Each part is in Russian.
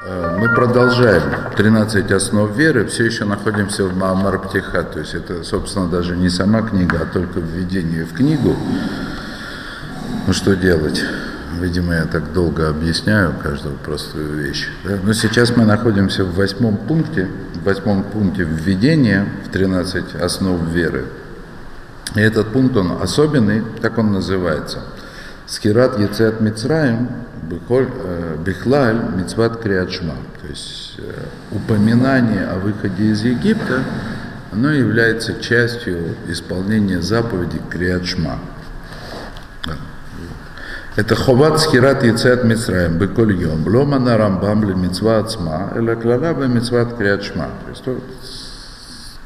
Э, мы продолжаем 13 основ веры, все еще находимся в Маамар Птиха, то есть это, собственно, даже не сама книга, а только введение в книгу. Ну что делать? Видимо, я так долго объясняю каждую простую вещь. Да? Но сейчас мы находимся в восьмом пункте, в восьмом пункте введения в 13 основ веры. И этот пункт, он особенный, как он называется. Скират Яцет Мицраем Бихлаль Мицват Криачма. То есть э, упоминание о выходе из Египта, оно является частью исполнения заповеди Криачма. Это ховат скират яцет мицраем беколь йом, блома на рамбам ли мицва ацма, или клала бы мицват. То есть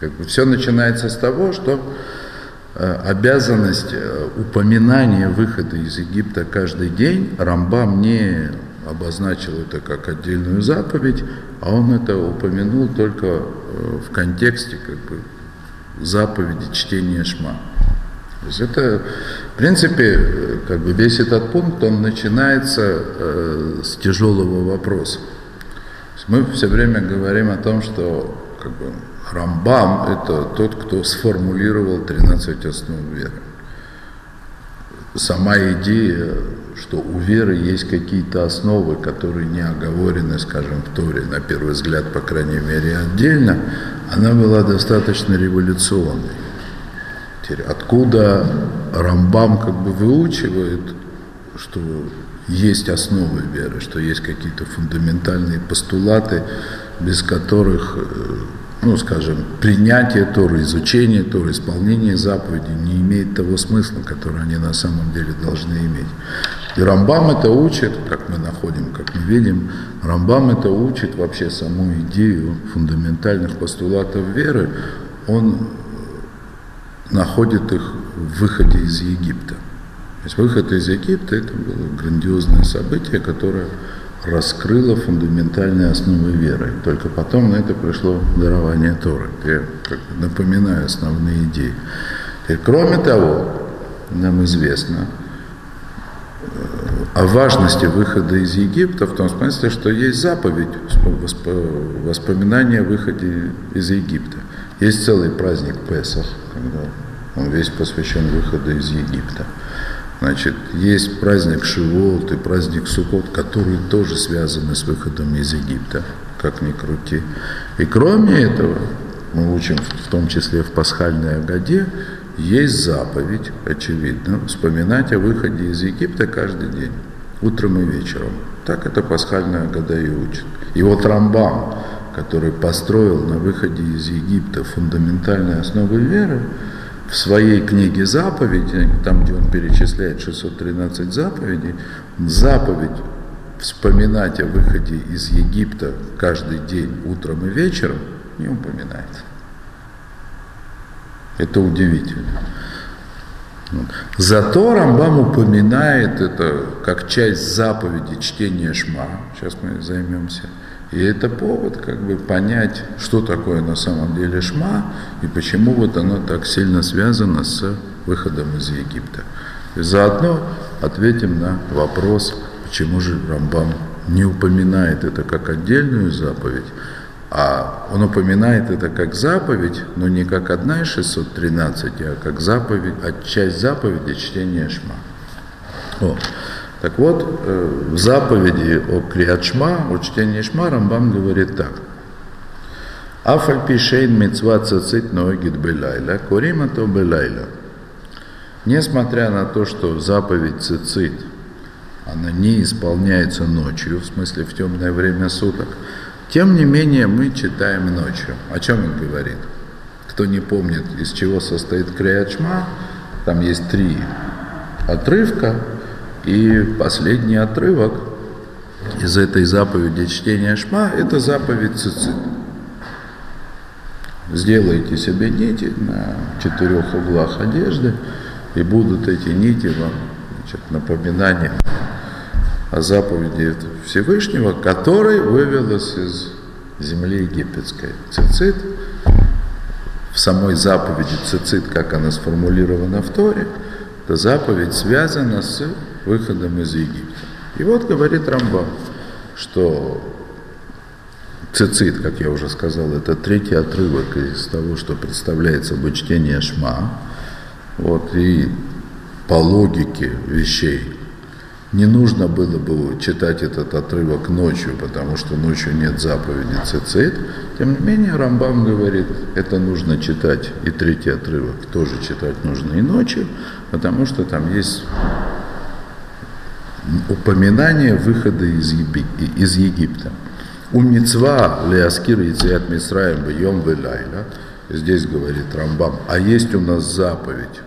как бы все начинается с того, что э, обязанность э, упоминания выхода из Египта каждый день, Рамбам не обозначил это как отдельную заповедь, а он это упомянул только э, в контексте как бы, заповеди чтения Шма. То есть это, в принципе, как бы весь этот пункт, он начинается э, с тяжелого вопроса. мы все время говорим о том, что как бы, Рамбам – это тот, кто сформулировал 13 основ веры. Сама идея, что у веры есть какие-то основы, которые не оговорены, скажем, в Торе, на первый взгляд, по крайней мере, отдельно, она была достаточно революционной. Теперь откуда Рамбам как бы выучивает, что есть основы веры, что есть какие-то фундаментальные постулаты, без которых, э, ну, скажем, принятие Торы, изучение Торы, исполнение заповедей не имеет того смысла, который они на самом деле должны иметь. И Рамбам это учит, как мы находим, как мы видим, Рамбам это учит вообще саму идею фундаментальных постулатов веры. Он находит их в выходе из Египта. То есть выход из Египта это было грандиозное событие, которое раскрыло фундаментальные основы веры. Только потом на это пришло дарование Торы. Я напоминаю основные идеи. И кроме того, нам известно э, о важности выхода из Египта в том смысле, что есть заповедь воспоминания о выходе из Египта. Есть целый праздник Песах, когда он весь посвящен выходу из Египта. Значит, есть праздник Шиволт и праздник Сукот, которые тоже связаны с выходом из Египта, как ни крути. И кроме этого, мы учим в том числе в пасхальной Агаде, есть заповедь, очевидно, вспоминать о выходе из Египта каждый день, утром и вечером. Так это пасхальная Агада и учит. И вот Рамбам, который построил на выходе из Египта фундаментальные основы веры, в своей книге заповеди, там, где он перечисляет 613 заповедей, заповедь вспоминать о выходе из Египта каждый день, утром и вечером, не упоминается. Это удивительно. Зато Рамбам упоминает это как часть заповеди чтения Шма. Сейчас мы займемся и это повод как бы понять, что такое на самом деле шма и почему вот оно так сильно связано с выходом из Египта. И заодно ответим на вопрос, почему же Рамбам не упоминает это как отдельную заповедь, а он упоминает это как заповедь, но не как одна из 613, а как заповедь, а часть заповеди чтения Шма. О. Так вот, э, в заповеди о Криачма, о чтении Шма, Рамбам говорит так. Афаль пишейн мецва цицит ноэгит белайла, курима то белайла. Несмотря на то, что заповедь цицит, она не исполняется ночью, в смысле в темное время суток, тем не менее мы читаем ночью. О чем он говорит? Кто не помнит, из чего состоит Криачма, там есть три отрывка, и последний отрывок из этой заповеди чтения Шма – это заповедь цицит. Сделайте себе нити на четырех углах одежды, и будут эти нити вам значит, напоминанием о заповеди Всевышнего, который вывел нас из земли египетской. Цицит, в самой заповеди цицит, как она сформулирована в Торе, эта заповедь связана с выходом из Египта. И вот говорит Рамбам, что цицит, как я уже сказал, это третий отрывок из того, что представляет собой чтение Шма. Вот, и по логике вещей не нужно было бы читать этот отрывок ночью, потому что ночью нет заповеди цицит. Тем не менее, Рамбам говорит, это нужно читать, и третий отрывок тоже читать нужно и ночью, потому что там есть упоминание выхода из, Еби, из Египта. У мецва леаскир яциат мисраем бьем велайла. Здесь говорит Рамбам, а есть у нас заповедь,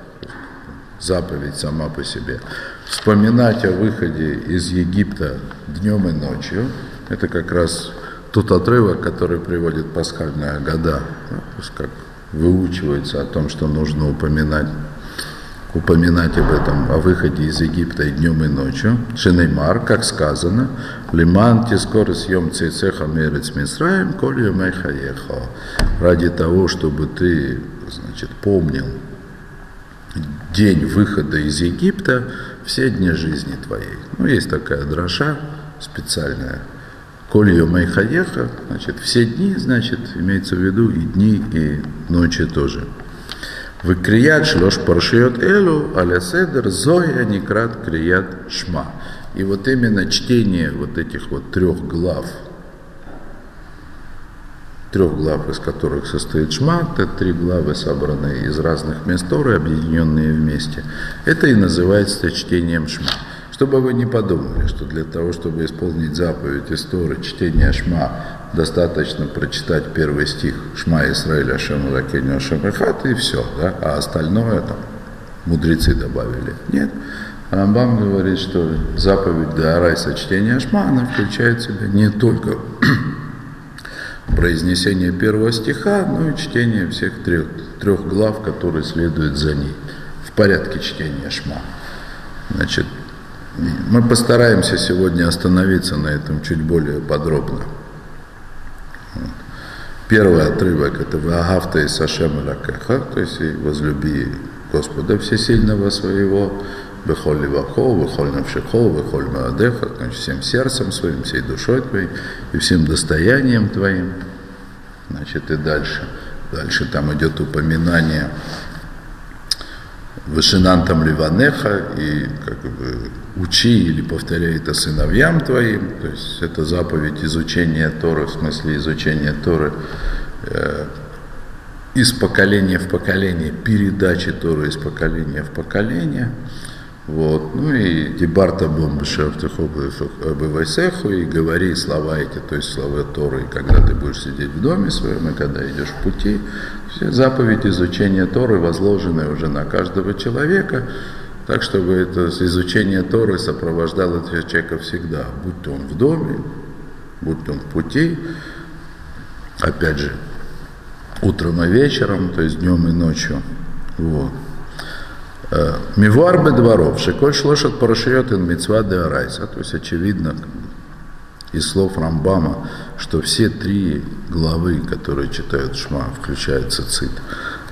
заповедь сама по себе. Вспоминать о выходе из Египта днем и ночью, это как раз тот отрывок, который приводит пасхальная года, как выучивается о том, что нужно упоминать упоминать об этом, о выходе из Египта и днем, и ночью. Шенеймар, как сказано, «Лиман тискор съем цейцеха мерец мисраем, коль хаехо». Ради того, чтобы ты, значит, помнил день выхода из Египта все дни жизни твоей. Ну, есть такая дроша специальная. Коль хаеха, значит, все дни, значит, имеется в виду и дни, и ночи тоже. Выкрият шлош паршиот элу, аля седер, зоя некрат крият шма. И вот именно чтение вот этих вот трех глав, трех глав, из которых состоит шма, это три главы, собранные из разных мест Торы, объединенные вместе, это и называется чтением шма. Чтобы вы не подумали, что для того, чтобы исполнить заповедь истории чтения шма, достаточно прочитать первый стих Шма Исраиля Ашем Лакеню Ашем и все, да? а остальное там мудрецы добавили. Нет. Рамбам говорит, что заповедь Даарайса чтения Шма, она включает в себя не только произнесение первого стиха, но и чтение всех трех, трех глав, которые следуют за ней в порядке чтения Шма. Значит, мы постараемся сегодня остановиться на этом чуть более подробно. Первый отрывок это «Ваагавта и Сашем Лакеха», то есть «Возлюби Господа Всесильного своего, Бехоль Ливахо, Бехоль Навшихо, Бехоль Маадеха», значит, всем сердцем своим, всей душой твоей и всем достоянием твоим. Значит, и дальше. Дальше там идет упоминание Вышинантам Ливанеха и как бы учи или повторяй это сыновьям твоим, то есть это заповедь изучения Торы, в смысле изучения Торы э, из поколения в поколение, передачи Торы из поколения в поколение. Вот. Ну и дебарта бомбышевтыхобывайсеху и говори слова эти, то есть слова Торы, когда ты будешь сидеть в доме своем и когда идешь в пути. Все заповеди изучения Торы возложены уже на каждого человека, так чтобы это изучение Торы сопровождало человека всегда, будь то он в доме, будь то он в пути, опять же, утром и вечером, то есть днем и ночью. Вот. Э, Мивуар бедворов, шеколь шлошат парашиот ин митцва де арайса. То есть очевидно из слов Рамбама, что все три главы, которые читают Шма, включают цицит.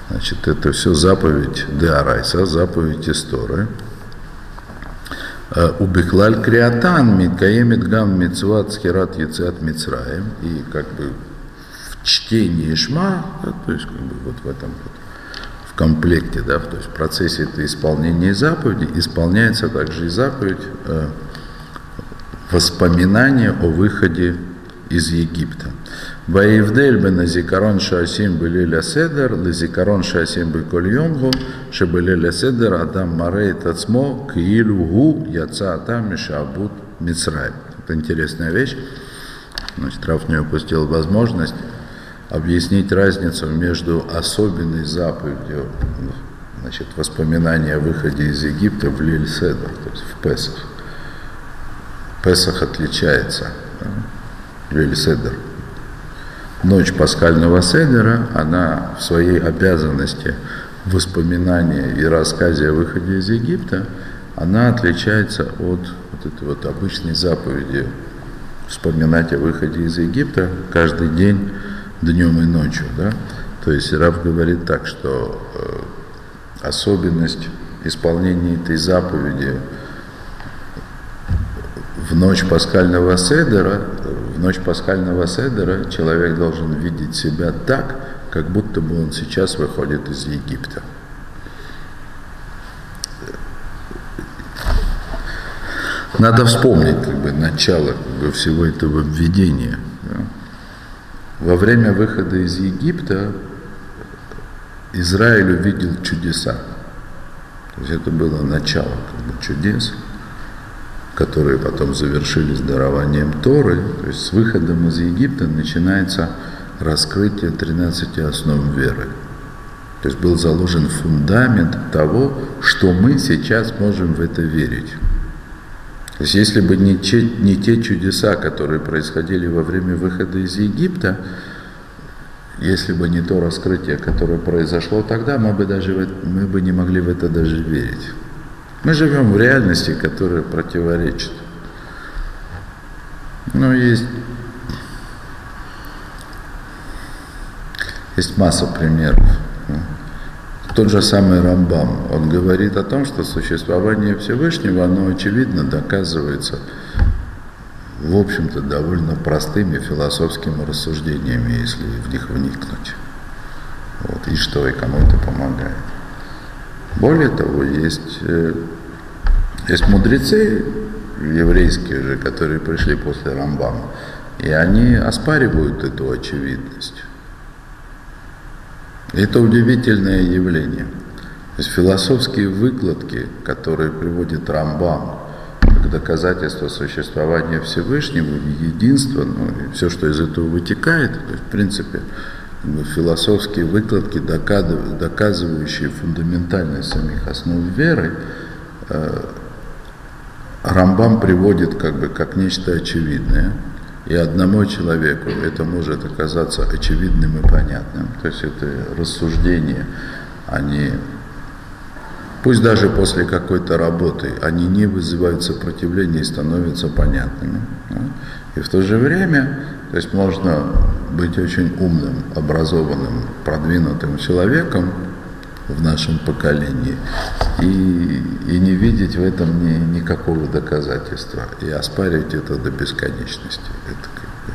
Значит, это все заповедь де арайса, заповедь истории. Э, Убихлаль криатан миткаемит гам мицват схерат яцат мицраем. И как бы в чтении Шма, то есть как бы вот в этом вот комплекте, да, то есть в процессе это исполнения заповеди исполняется также и заповедь э, воспоминания о выходе из Египта. Ваевдель бен азикарон шаасим были ля седер, лазикарон шаасим бы коль йомгу, шебели ля седер адам марей тацмо киилу гу яца атам мишабут мицраем. Это интересная вещь. Значит, Раф не упустил возможность объяснить разницу между особенной заповедью, значит, воспоминания о выходе из Египта в Лиль-Седр, то есть в Песах. Песах отличается? Лиль-Седр. Ночь пасхального Седера, она в своей обязанности воспоминания и рассказе о выходе из Египта, она отличается от вот этой вот обычной заповеди вспоминать о выходе из Египта каждый день днем и ночью. Да? То есть Рав говорит так, что э, особенность исполнения этой заповеди в ночь пасхального седера, в ночь пасхального седера человек должен видеть себя так, как будто бы он сейчас выходит из Египта. Надо вспомнить как бы, начало как бы, всего этого введения. Во время выхода из Египта Израиль увидел чудеса. То есть это было начало как бы, чудес, которые потом завершились дарованием Торы. То есть с выходом из Египта начинается раскрытие 13 основ веры. То есть был заложен фундамент того, что мы сейчас можем в это верить. То есть если бы не те, не те чудеса, которые происходили во время выхода из Египта, если бы не то раскрытие, которое произошло тогда, мы бы, даже мы бы не могли в это даже верить. Мы живем в реальности, которая противоречит. Но есть, есть масса примеров. Тот же самый Рамбам, он говорит о том, что существование Всевышнего, оно очевидно доказывается, в общем-то, довольно простыми философскими рассуждениями, если в них вникнуть. Вот, и что, и кому это помогает. Более того, есть, э, есть мудрецы еврейские же, которые пришли после Рамбама, и они оспаривают эту очевидность. Это удивительное явление. То есть философские выкладки, которые приводит Рамбам как доказательство существования Всевышнего, единства, ну и все, что из этого вытекает, то есть, в принципе, философские выкладки, доказывающие фундаментальность самих основ веры, э, Рамбам приводит как бы как нечто очевидное – и одному человеку это может оказаться очевидным и понятным. То есть это рассуждения, они, пусть даже после какой-то работы, они не вызывают сопротивления и становятся понятными. Да? И в то же время, то есть можно быть очень умным, образованным, продвинутым человеком, в нашем поколении и, и не видеть в этом ни, никакого доказательства и оспаривать это до бесконечности. Это как бы...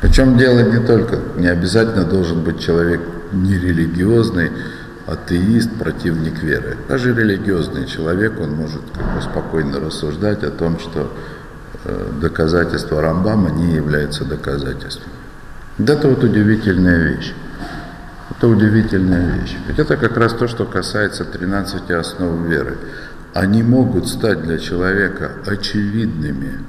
Причем дело не только, не обязательно должен быть человек нерелигиозный, атеист, противник веры. Даже религиозный человек, он может как бы спокойно рассуждать о том, что э, доказательства Рамбама не являются доказательством. Вот это вот удивительная вещь. Это удивительная вещь. Ведь это как раз то, что касается 13 основ веры. Они могут стать для человека очевидными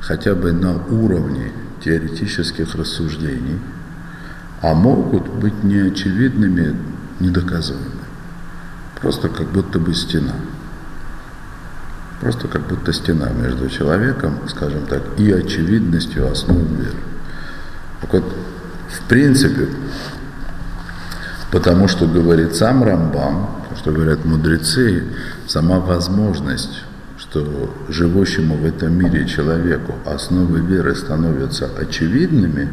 хотя бы на уровне теоретических рассуждений, а могут быть неочевидными, недоказуемыми. Просто как будто бы стена. Просто как будто стена между человеком, скажем так, и очевидностью основ веры. Так вот, в принципе, Потому что говорит сам Рамбам, что говорят мудрецы, сама возможность, что живущему в этом мире человеку основы веры становятся очевидными,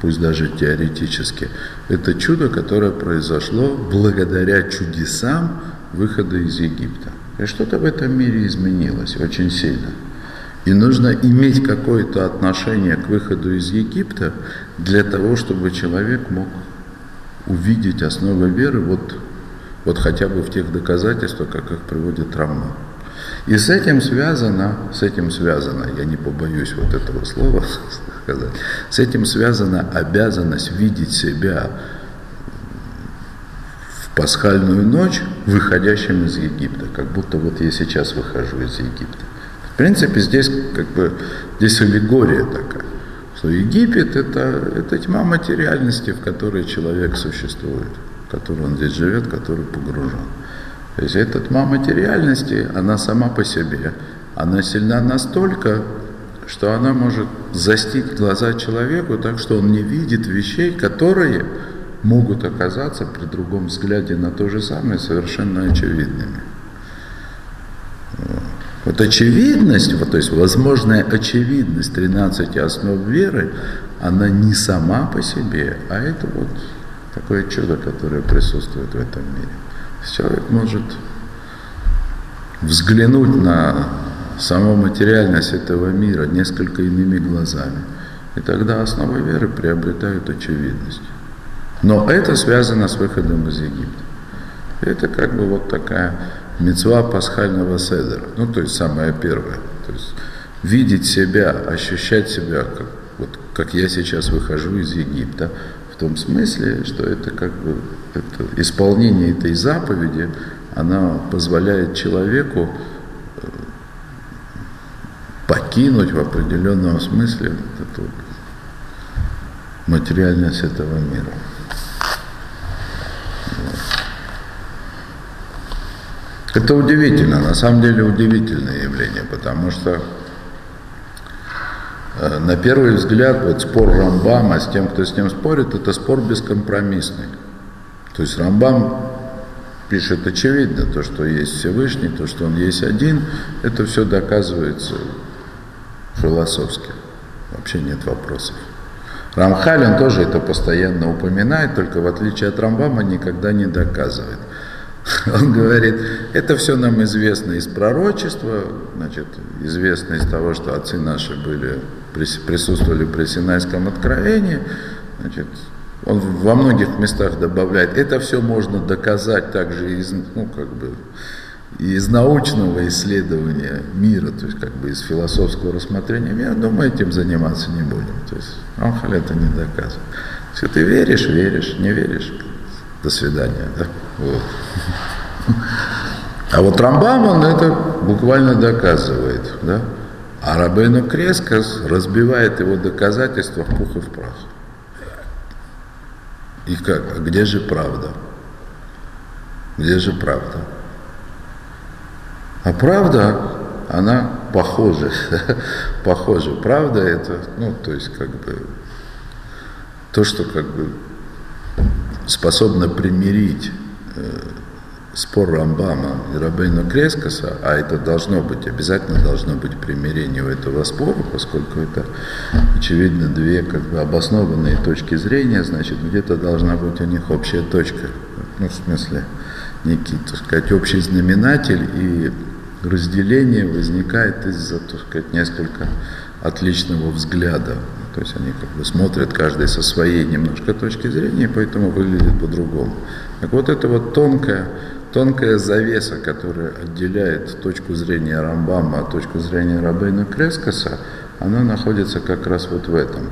пусть даже теоретически, это чудо, которое произошло благодаря чудесам выхода из Египта. И что-то в этом мире изменилось очень сильно. И нужно иметь какое-то отношение к выходу из Египта для того, чтобы человек мог увидеть основы веры вот, вот хотя бы в тех доказательствах, как их приводит Рамма. И с этим связано, с этим связано, я не побоюсь вот этого слова сказать, с этим связана обязанность видеть себя в пасхальную ночь выходящим из Египта, как будто вот я сейчас выхожу из Египта. В принципе, здесь как бы здесь аллегория такая что Египет это, это тьма материальности, в которой человек существует, в которой он здесь живет, который погружен. То есть эта тьма материальности, она сама по себе, она сильна настолько, что она может застить глаза человеку так, что он не видит вещей, которые могут оказаться при другом взгляде на то же самое совершенно очевидными. Вот очевидность, вот, то есть возможная очевидность 13 основ веры, она не сама по себе, а это вот такое чудо, которое присутствует в этом мире. Человек может взглянуть на саму материальность этого мира несколько иными глазами И тогда основы веры приобретают очевидность. Но это связано с выходом из Египта. Это как бы вот такая мецва пасхального седера. Ну, то есть самое первое. То есть видеть себя, ощущать себя, как, вот, как я сейчас выхожу из Египта, в том смысле, что это как бы это, исполнение этой заповеди, она позволяет человеку э, покинуть в определенном смысле эту материальность этого мира. Это удивительно, на самом деле удивительное явление, потому что э, на первый взгляд вот спор Рамбама с тем, кто с ним спорит, это спор бескомпромиссный. То есть Рамбам пишет очевидно, то, что есть Всевышний, то, что Он есть один, это все доказывается философски. Вообще нет вопросов. Рамхаль, он тоже это постоянно упоминает, только в отличие от Рамбама никогда не доказывает. Он говорит, это все нам известно из пророчества, значит, известно из того, что отцы наши были, присутствовали при Синайском откровении, значит, он во многих местах добавляет, это все можно доказать также из, ну, как бы, из научного исследования мира, то есть как бы из философского рассмотрения мира, но мы этим заниматься не будем. То есть Рамхаль это не доказывает. Если ты веришь, веришь, не веришь, до свидания. Да? Вот. А вот Рамбам, он это буквально доказывает. Да? А Рабейну Крескас разбивает его доказательства в пух и в прах. И как? А где же правда? Где же правда? А правда, она похожа. похожа. Правда это, ну, то есть как бы то, что как бы способно примирить спор Рамбама и Рабейна Крескоса, а это должно быть, обязательно должно быть примирение у этого спора, поскольку это, очевидно, две как бы обоснованные точки зрения, значит, где-то должна быть у них общая точка, ну, в смысле, некий, так сказать, общий знаменатель, и разделение возникает из-за, так сказать, несколько отличного взгляда. То есть они как бы смотрят каждый со своей немножко точки зрения, поэтому выглядит по-другому. Так вот это вот тонкая, тонкая завеса, которая отделяет точку зрения Рамбама от точку зрения Рабейна Крескоса, она находится как раз вот в этом.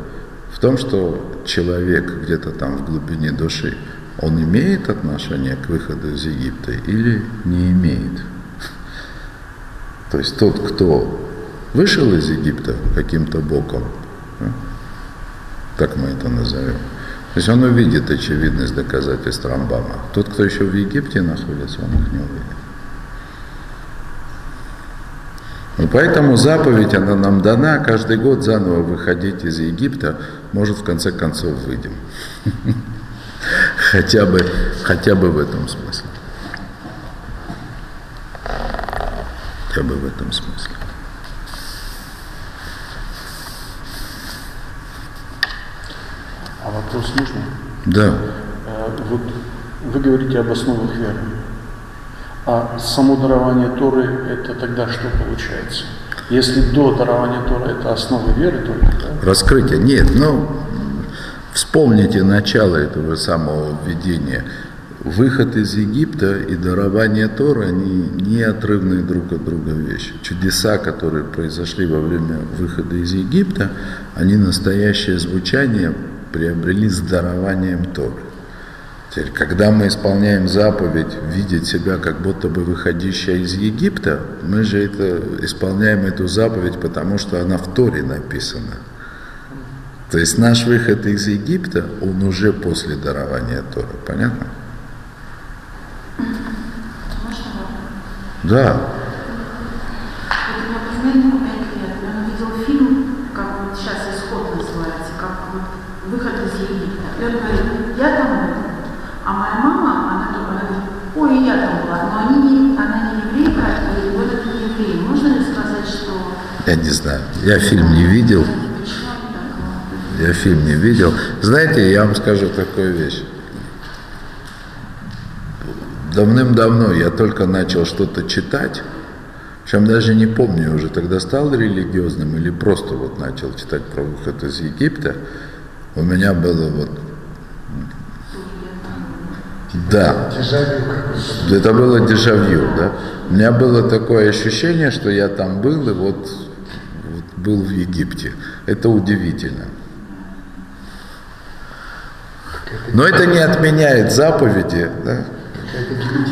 В том, что человек где-то там в глубине души, он имеет отношение к выходу из Египта или не имеет. То есть тот, кто вышел из Египта каким-то боком, так мы это назовем, то есть он увидит очевидность доказательств Рамбама. Тот, кто еще в Египте находится, он их не увидит. И поэтому заповедь, она нам дана, каждый год заново выходить из Египта, может в конце концов выйдем. Хотя бы, хотя бы в этом смысле. Хотя бы в этом смысле. А вопрос можно? Да. Э, вот вы говорите об основах веры. А само дарование Торы – это тогда что получается? Если до дарования Торы – это основа веры только, да? Раскрытие. Нет, ну, вспомните начало этого самого введения. Выход из Египта и дарование Тора, они неотрывные друг от друга вещи. Чудеса, которые произошли во время выхода из Египта, они настоящее звучание приобрели с дарованием Торы. Теперь, когда мы исполняем заповедь видеть себя как будто бы выходящая из Египта, мы же это, исполняем эту заповедь, потому что она в Торе написана. То есть наш выход из Египта, он уже после дарования Торы. Понятно? Да. выход из Египта. И он говорит, я там был. А моя мама, она думала, говорит, ой, я там была, но они не, она не еврейка, и вот это не еврей. Можно ли сказать, что... Я не знаю, я фильм не видел. Я фильм не видел. Знаете, я вам скажу такую вещь. Давным-давно я только начал что-то читать, Причем даже не помню, уже тогда стал религиозным или просто вот начал читать про выход из Египта. У меня было вот да. Это было дежавю, да. У меня было такое ощущение, что я там был и вот, был в Египте. Это удивительно. Но это не отменяет заповеди. Да?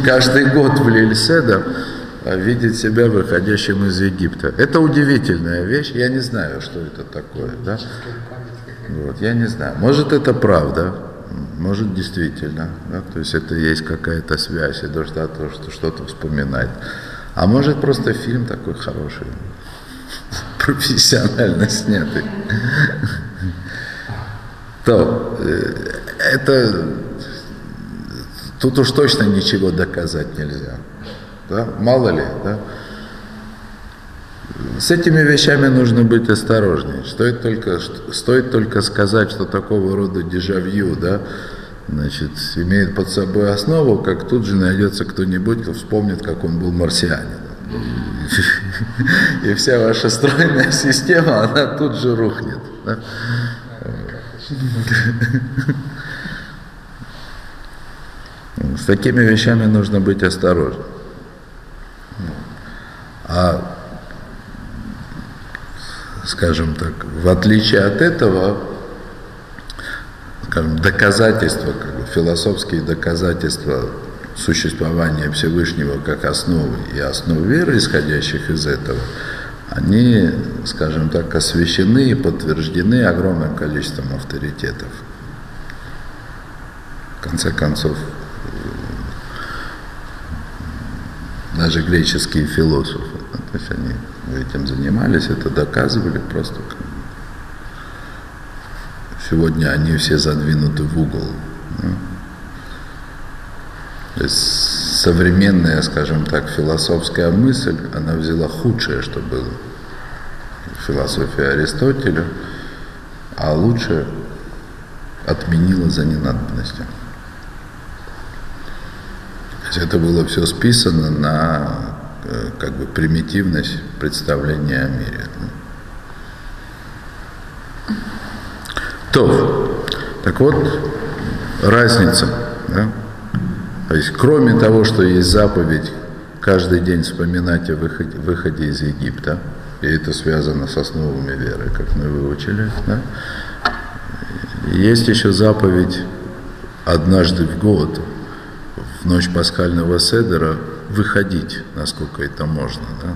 Каждый год в Лильседа видеть себя выходящим из Египта. Это удивительная вещь. Я не знаю, что это такое. Да? Вот, я не знаю. Может, это правда. Может, действительно. Да? То есть это есть какая-то связь, и должна то, что что-то вспоминать. А может, просто фильм такой хороший, профессионально снятый. То э, это тут уж точно ничего доказать нельзя. Да? Мало ли, да? С этими вещами нужно быть осторожнее. Стоит только, стоит только сказать, что такого рода дежавью, да, значит, имеет под собой основу, как тут же найдется кто-нибудь, кто вспомнит, как он был марсианин. И вся ваша стройная система, она тут же рухнет. Да? С такими вещами нужно быть осторожным. А, скажем так, в отличие от этого, скажем, доказательства, как бы, философские доказательства существования Всевышнего как основы и основ веры, исходящих из этого, они, скажем так, освящены и подтверждены огромным количеством авторитетов. В конце концов, даже греческие философы, то есть они этим занимались, это доказывали просто. Сегодня они все задвинуты в угол. То есть современная, скажем так, философская мысль, она взяла худшее, что было. Философия Аристотеля, а лучше отменила за ненадобностью. То есть это было все списано на э, как бы примитивность представления о мире. То, так вот, разница, да? То есть, кроме того, что есть заповедь каждый день вспоминать о выходе, выходе из Египта, и это связано с основами веры, как мы выучили, да? есть еще заповедь однажды в год, в ночь пасхального седера, выходить, насколько это можно, да?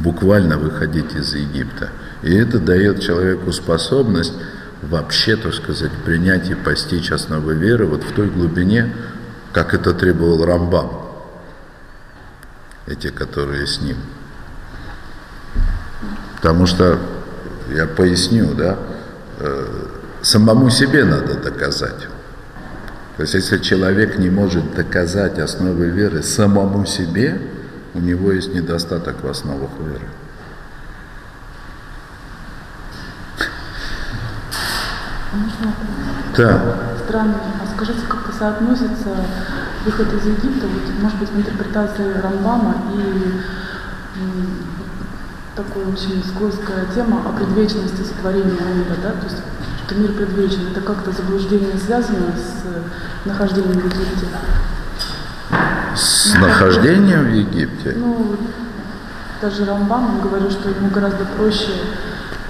буквально выходить из Египта. И это дает человеку способность вообще, так сказать, принять и постичь основы веры вот в той глубине, как это требовал Рамбам, эти, которые с ним. Потому что, я поясню, да, э, самому себе надо доказать. То есть, если человек не может доказать основы веры самому себе, у него есть недостаток в основах веры. Да. Странно. Скажите, как это соотносится выход из Египта, вот, может быть, в интерпретации Рамбама и такая очень скользкая тема о предвечности сотворения мира, да, то есть что мир предвечен, это как-то заблуждение связано с нахождением в Египте? С ну, нахождением в Египте? Ну, даже Рамбам он говорил, что ему гораздо проще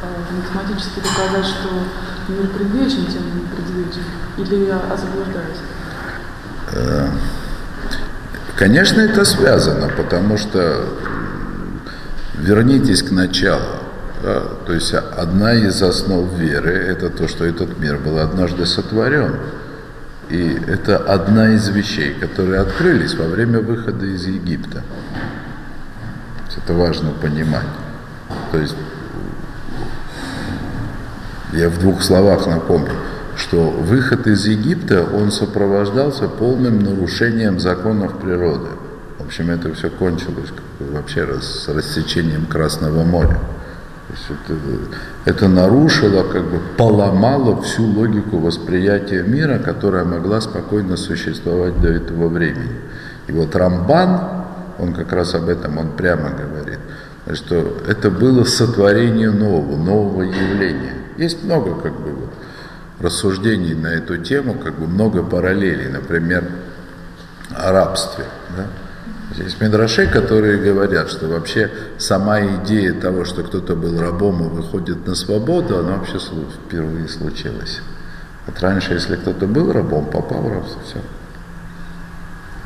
э, математически доказать, что мир предвечен, чем не предвечен. Или я заблуждаюсь? Э, конечно, это связано, потому что вернитесь к началу. Да? То есть одна из основ веры – это то, что этот мир был однажды сотворен. И это одна из вещей, которые открылись во время выхода из Египта. Это важно понимать. То есть я в двух словах напомню, что выход из Египта, он сопровождался полным нарушением законов природы. В общем, это все кончилось вообще с рассечением Красного моря. Это, это нарушило, как бы поломало всю логику восприятия мира, которая могла спокойно существовать до этого времени. И вот Рамбан, он как раз об этом, он прямо говорит, что это было сотворение нового, нового явления. Есть много как бы вот, рассуждений на эту тему, как бы много параллелей, например, о рабстве. Да? Есть мидраши, которые говорят, что вообще сама идея того, что кто-то был рабом и выходит на свободу, она вообще впервые случилась. Вот раньше, если кто-то был рабом, попал в рабство, все.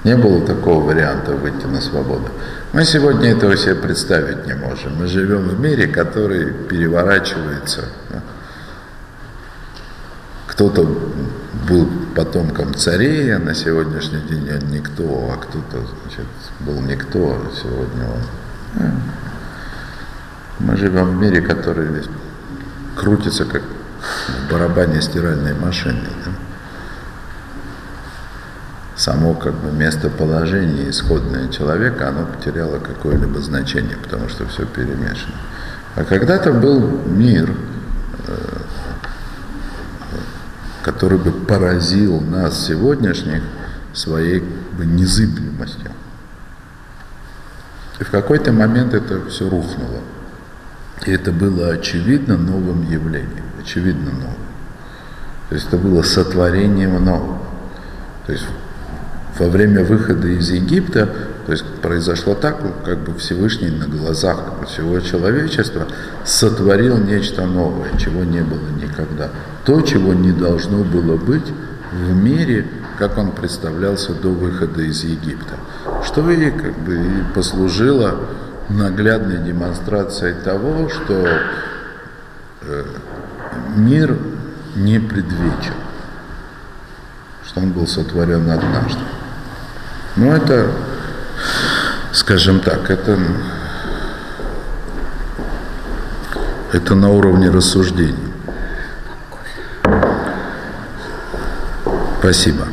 Не было такого варианта выйти на свободу. Мы сегодня этого себе представить не можем. Мы живем в мире, который переворачивается. Да? Кто-то был потомком царей, а на сегодняшний день он никто, а кто-то значит, был никто, а сегодня он. Мы живем в мире, который крутится как в барабане стиральной машины. Да? Само как бы местоположение исходное человека, оно потеряло какое-либо значение, потому что все перемешано. А когда-то был мир, э, который бы поразил нас сегодняшних своей бы, незыблемостью. И в какой-то момент это все рухнуло. И это было очевидно новым явлением, очевидно новым. То есть это было сотворением нового. То есть во время выхода из Египта, то есть произошло так, как бы Всевышний на глазах всего человечества сотворил нечто новое, чего не было никогда. То, чего не должно было быть в мире, как он представлялся до выхода из Египта. Что и как бы и послужило наглядной демонстрацией того, что э, мир не предвечен, что он был сотворен однажды. Но это, скажем так, это, это на уровне рассуждений. Спасибо.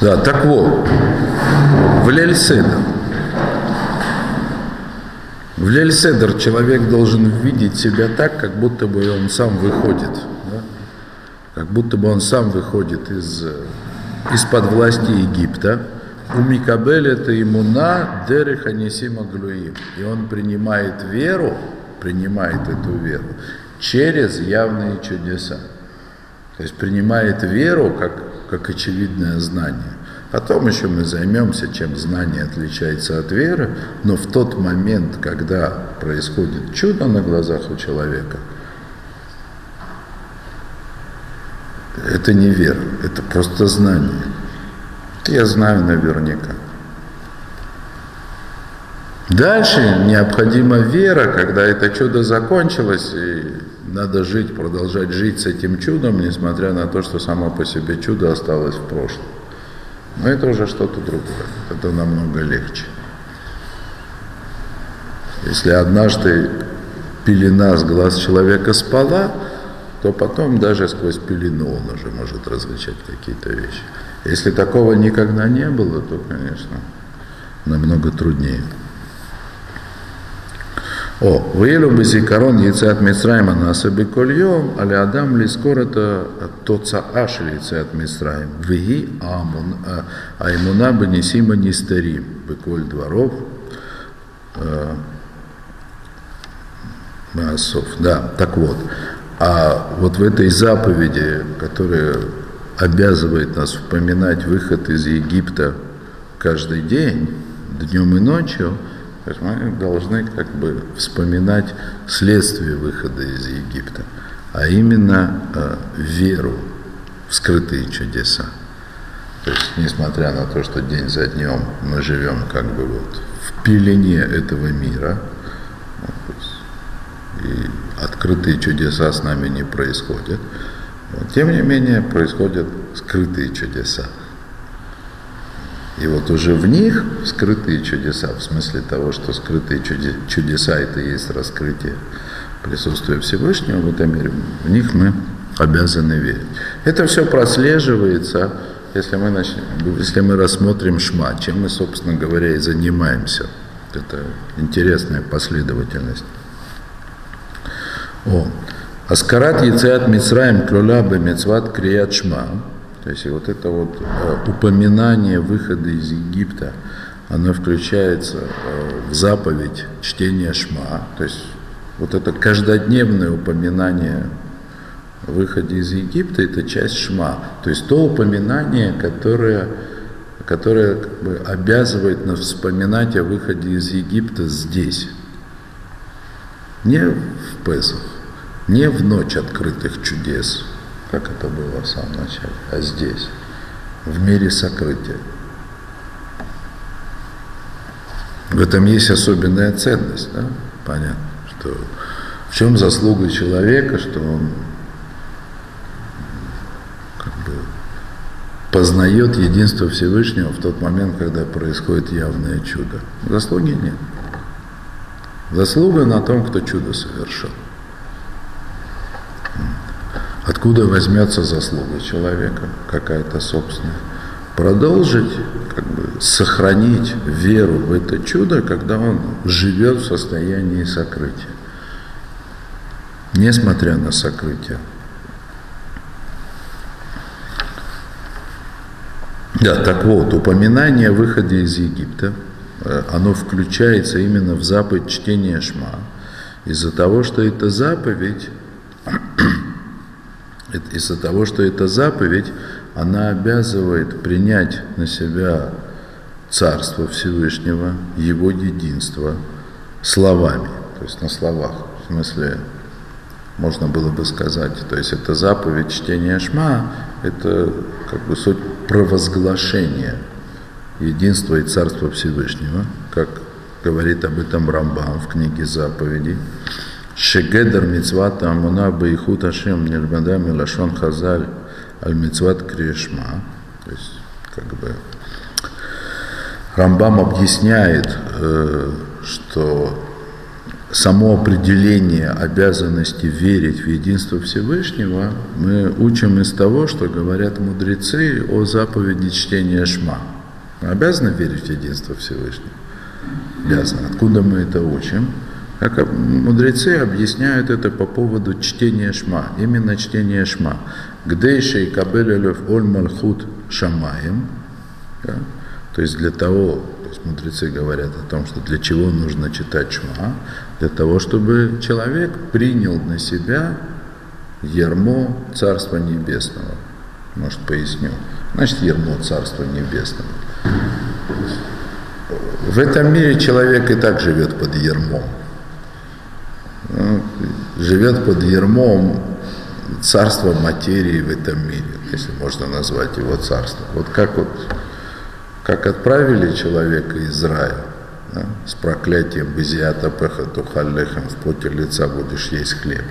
Да, так вот, в Лельседер. В Лельседер человек должен видеть себя так, как будто бы он сам выходит как будто бы он сам выходит из, из-под власти Египта. У Микабель это имуна дерех анисима глуим. И он принимает веру, принимает эту веру через явные чудеса. То есть принимает веру как, как очевидное знание. Потом еще мы займемся, чем знание отличается от веры, но в тот момент, когда происходит чудо на глазах у человека – Это не вера, это просто знание. Это я знаю наверняка. Дальше необходима вера, когда это чудо закончилось, и надо жить, продолжать жить с этим чудом, несмотря на то, что само по себе чудо осталось в прошлом. Но это уже что-то другое, это намного легче. Если однажды пелена с глаз человека спала, то потом даже сквозь пелену он уже может различать какие-то вещи. Если такого никогда не было, то, конечно, намного труднее. О, Вейлу базикарон яйцеат Мисраима наса бекольем, али адам ли скоро это тоца аш яйцеат Мисраим. Веги аймуна бенесима нистерим. Беколь дворов. Маасов. Да, так вот. А вот в этой заповеди, которая обязывает нас вспоминать выход из Египта каждый день, днем и ночью, мы должны как бы вспоминать следствие выхода из Египта, а именно э, веру в скрытые чудеса. То есть, несмотря на то, что день за днем мы живем как бы вот в пелене этого мира, открытые чудеса с нами не происходят. Но, тем не менее, происходят скрытые чудеса. И вот уже в них скрытые чудеса, в смысле того, что скрытые чудеса это и есть раскрытие присутствия Всевышнего в этом мире, в них мы обязаны верить. Это все прослеживается, если мы, начнем, если мы рассмотрим Шма, чем мы, собственно говоря, и занимаемся. Это интересная последовательность. О. Аскарат Яцеат Мицраем Клюля Бемецват Крият Шма. То есть вот это вот э, упоминание выхода из Египта, она включается э, в заповедь чтения шма, то есть вот это каждодневное упоминание о выходе из Египта, это часть шма, то есть то упоминание, которое, которое как бы обязывает нас вспоминать о выходе из Египта здесь, не в Песах, не в ночь открытых чудес, как это было в самом начале, а здесь, в мире сокрытия. В этом есть особенная ценность, да? Понятно, что в чем заслуга человека, что он как бы познает единство Всевышнего в тот момент, когда происходит явное чудо. Заслуги нет. Заслуга на том, кто чудо совершил. Откуда возьмется заслуга человека, какая-то собственная? Продолжить, как бы сохранить веру в это чудо, когда он живет в состоянии сокрытия. Несмотря на сокрытие. Да, так вот, упоминание о выходе из Египта, оно включается именно в заповедь чтения Шма, из-за того, что эта заповедь из-за того, что эта заповедь, она обязывает принять на себя Царство Всевышнего, Его единство словами, то есть на словах, в смысле, можно было бы сказать, то есть это заповедь чтения Шма, это как бы суть провозглашения единства и Царства Всевышнего, как говорит об этом Рамбам в книге заповедей. Шегедер мицват амуна бейхут ашем нельбада милашон хазаль аль мицват крешма. То есть, как бы, Рамбам объясняет, э, что само определение обязанности верить в единство Всевышнего мы учим из того, что говорят мудрецы о заповеди чтения Шма. Мы обязаны верить в единство Всевышнего? Обязаны. Откуда мы это учим? Как мудрецы объясняют это по поводу чтения шма, именно чтения шма. Гдейшей кабелелев оль мальхут шамаем. То есть для того, то есть мудрецы говорят о том, что для чего нужно читать шма, для того, чтобы человек принял на себя ермо Царства Небесного. Может, поясню. Значит, ермо Царства Небесного. В этом мире человек и так живет под ермом живет под ермом царства материи в этом мире, если можно назвать его царством. Вот как вот как отправили человека из рая да, с проклятием «Безиата пеха тухаллехем» в поте лица будешь есть хлеб,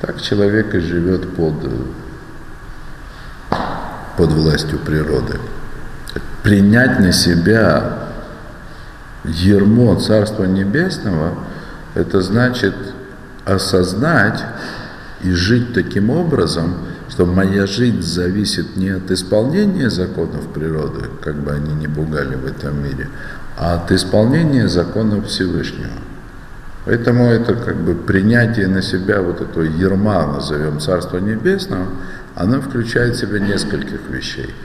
так человек и живет под, под властью природы. Принять на себя ермо Царства Небесного, это значит осознать и жить таким образом, что моя жизнь зависит не от исполнения законов природы, как бы они ни пугали в этом мире, а от исполнения законов Всевышнего. Поэтому это как бы принятие на себя вот этого ерма, назовем Царства Небесного, оно включает в себя нескольких вещей –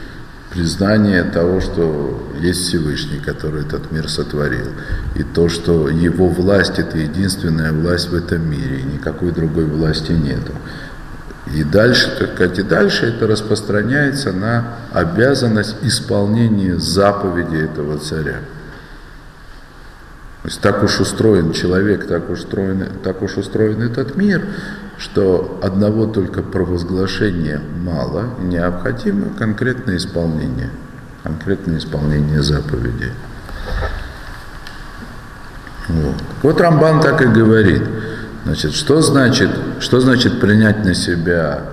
признание того, что есть Всевышний, который этот мир сотворил, и то, что его власть – это единственная власть в этом мире, и никакой другой власти нету. И дальше, так сказать, и дальше это распространяется на обязанность исполнения заповеди этого царя. То есть так уж устроен человек, так уж устроен, так уж устроен этот мир, что одного только провозглашения мало, необходимо конкретное исполнение, конкретное исполнение заповедей. Вот. вот Рамбан так и говорит. Значит, что значит, что значит принять на себя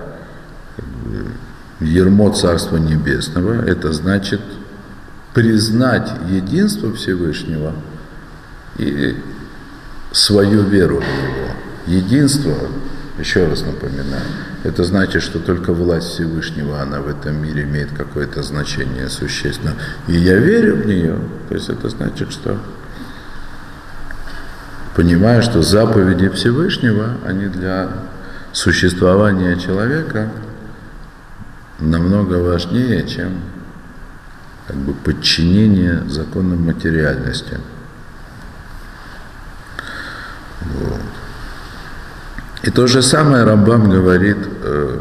ермо Царства Небесного? Это значит признать единство Всевышнего и свою веру в Него. Единство еще раз напоминаю, это значит, что только власть Всевышнего, она в этом мире имеет какое-то значение существенно. И я верю в нее. То есть это значит, что понимаю, что заповеди Всевышнего, они для существования человека намного важнее, чем как бы подчинение законам материальности. Вот. И то же самое Рамбам говорит э,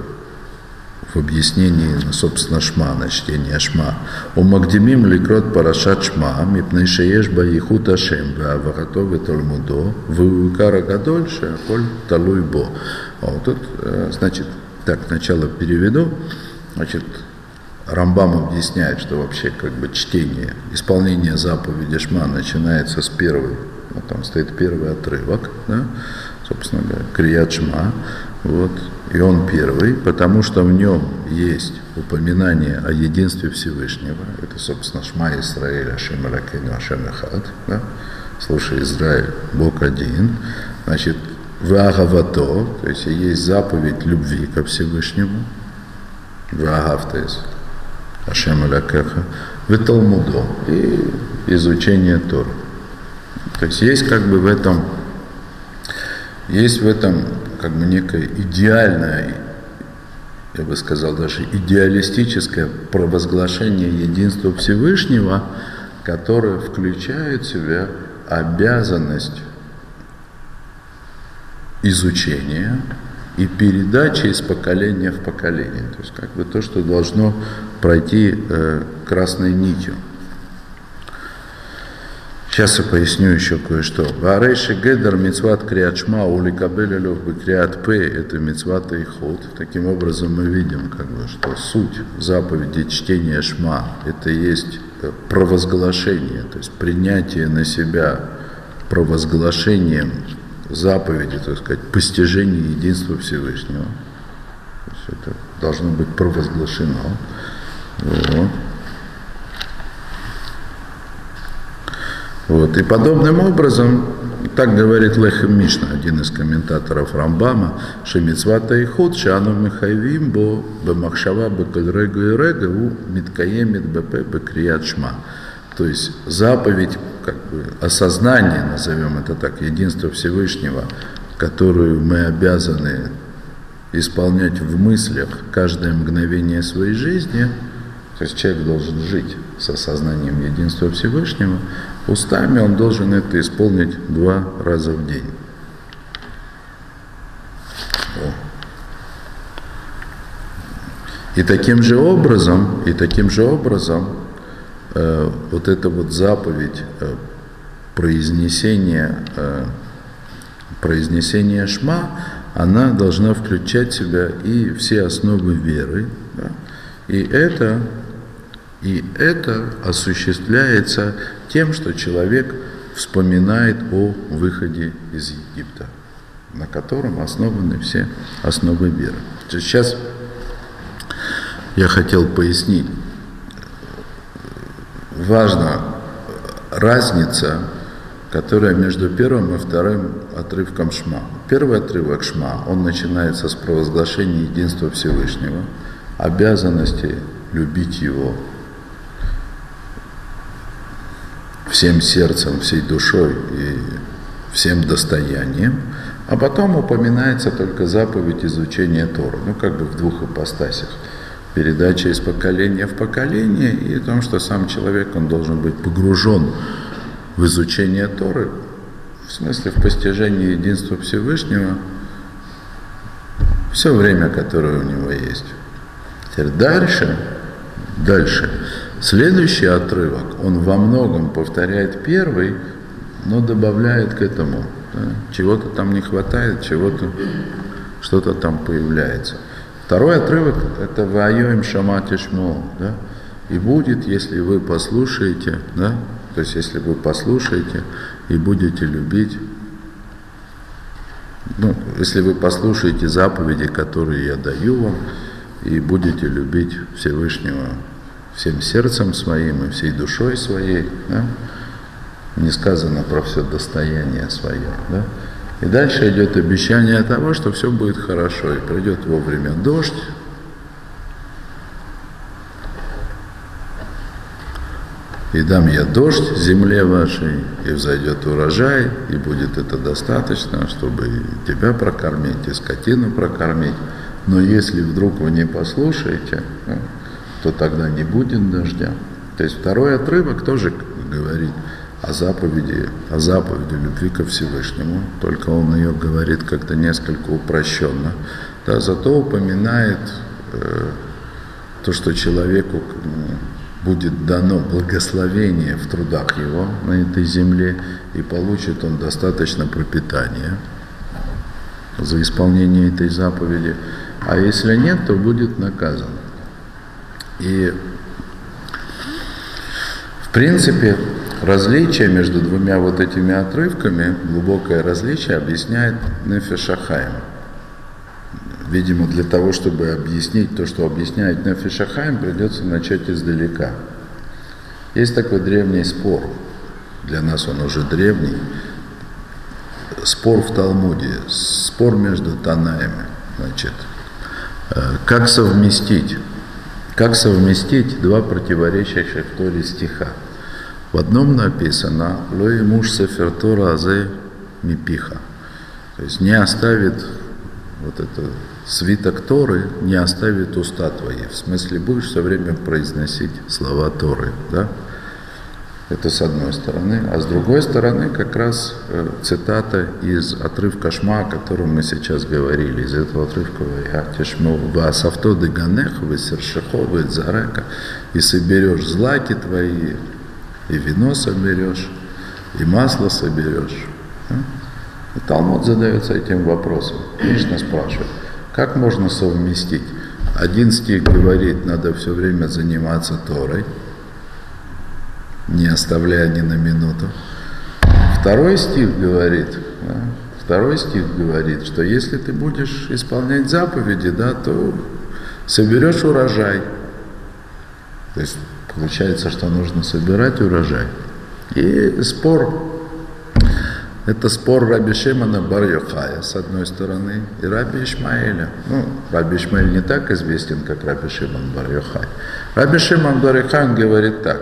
в объяснении, собственно, Шма, на чтение Шма. У Магдимим ликрот парашат Шма, мипней шееш ихут Ашем, вааварато веталмудо, вуикара гадоль, шеаколь талуй бо. А вот тут, э, значит, так, сначала переведу. Значит, Рамбам объясняет, что вообще как бы чтение, исполнение заповеди Шма начинается с первой, вот там стоит первый отрывок, да, собственно говоря, Крият вот, и он первый, потому что в нем есть упоминание о единстве Всевышнего, это, собственно, Шма Исраиль, Ашем Ракейну, да, слушай, Израиль, Бог один, значит, Ваагавато, то есть есть заповедь любви ко Всевышнему, Ваагавтес, Ашем Алякеха, Виталмудо и изучение Тор. То есть есть как бы в этом, есть в этом как бы некое идеальное, я бы сказал даже идеалистическое провозглашение единства Всевышнего, которое включает в себя обязанность изучения и передачи из поколения в поколение. То есть как бы то, что должно пройти э, красной нитью. Сейчас я поясню еще кое-что. Варейши гедер мицват криатшма уликабеля лев бы криат п это мицват и ход. Таким образом мы видим, как бы, что суть заповеди чтения шма это есть э, провозглашение, то есть принятие на себя провозглашением заповеди, так сказать, постижение единства Всевышнего. То есть это должно быть провозглашено. Вот. Вот. И подобным образом, так говорит Лехем Мишна, один из комментаторов Рамбама, Шемицвата и худ, Шану Михайвим, Бо Бемахшава Бекальрега и Рега, У Миткаемит БП Бекрият Шма. То есть заповедь, как бы осознание, назовем это так, единство Всевышнего, которую мы обязаны исполнять в мыслях каждое мгновение своей жизни, то есть человек должен жить с осознанием единства Всевышнего, устами он должен это исполнить два раза в день. И таким же образом, и таким же образом э, вот эта вот заповедь э, произнесения, э, произнесения шма, она должна включать в себя и все основы веры. Да? И это, и это осуществляется тем, что человек вспоминает о выходе из Египта, на котором основаны все основы веры. Сейчас я хотел пояснить, важна разница, которая между первым и вторым отрывком Шма. Первый отрывок Шма, он начинается с провозглашения единства Всевышнего, обязанности любить Его всем сердцем, всей душой и всем достоянием, а потом упоминается только заповедь изучения Тора, ну как бы в двух ипостасях – передача из поколения в поколение и о том, что сам человек, он должен быть погружен в изучение Торы, в смысле в постижение единства Всевышнего, все время, которое у него есть. Теперь дальше, дальше, следующий отрывок, он во многом повторяет первый, но добавляет к этому. Да? Чего-то там не хватает, чего-то, что-то там появляется. Второй отрывок – это «Вайоим шаматишмо», да? «И будет, если вы послушаете», да? То есть, если вы послушаете и будете любить, ну, если вы послушаете заповеди, которые я даю вам, и будете любить Всевышнего всем сердцем своим и всей душой своей, да? не сказано про все достояние свое, да? И дальше идет обещание того, что все будет хорошо, и придет вовремя дождь, И дам я дождь земле вашей, и взойдет урожай, и будет это достаточно, чтобы тебя прокормить, и скотину прокормить. Но если вдруг вы не послушаете, ну, то тогда не будет дождя. То есть второй отрывок тоже говорит о заповеди, о заповеди любви ко Всевышнему, только он ее говорит как-то несколько упрощенно. Да, зато упоминает э, то, что человеку будет дано благословение в трудах его на этой земле, и получит он достаточно пропитания за исполнение этой заповеди. А если нет, то будет наказан. И в принципе различие между двумя вот этими отрывками, глубокое различие объясняет Нефешахайм. Видимо, для того, чтобы объяснить то, что объясняет Нефишахайм, придется начать издалека. Есть такой древний спор, для нас он уже древний, спор в Талмуде, спор между Танаями. Значит, э, как совместить, как совместить два противоречащих Торе стиха. В одном написано «Лой муж сефертора азе мипиха», то есть не оставит вот это свиток Торы не оставит уста твои. В смысле, будешь все время произносить слова Торы. Да? Это с одной стороны. А с другой стороны, как раз э, цитата из отрывка Шма, о котором мы сейчас говорили, из этого отрывка «Тишму вас авто деганех, вы сершихо, вы зарека, и соберешь злаки твои, и вино соберешь, и масло соберешь». И Талмуд задается этим вопросом. Мишна спрашивает, как можно совместить? Один стих говорит, надо все время заниматься Торой, не оставляя ни на минуту. Второй стих говорит, да, второй стих говорит, что если ты будешь исполнять заповеди, да, то соберешь урожай. То есть получается, что нужно собирать урожай. И спор это спор Раби Шимона бар с одной стороны, и Раби Ишмаэля. Ну, Раби Ишмаэль не так известен, как Раби Шимон бар Йохай. Раби Шимон бар говорит так.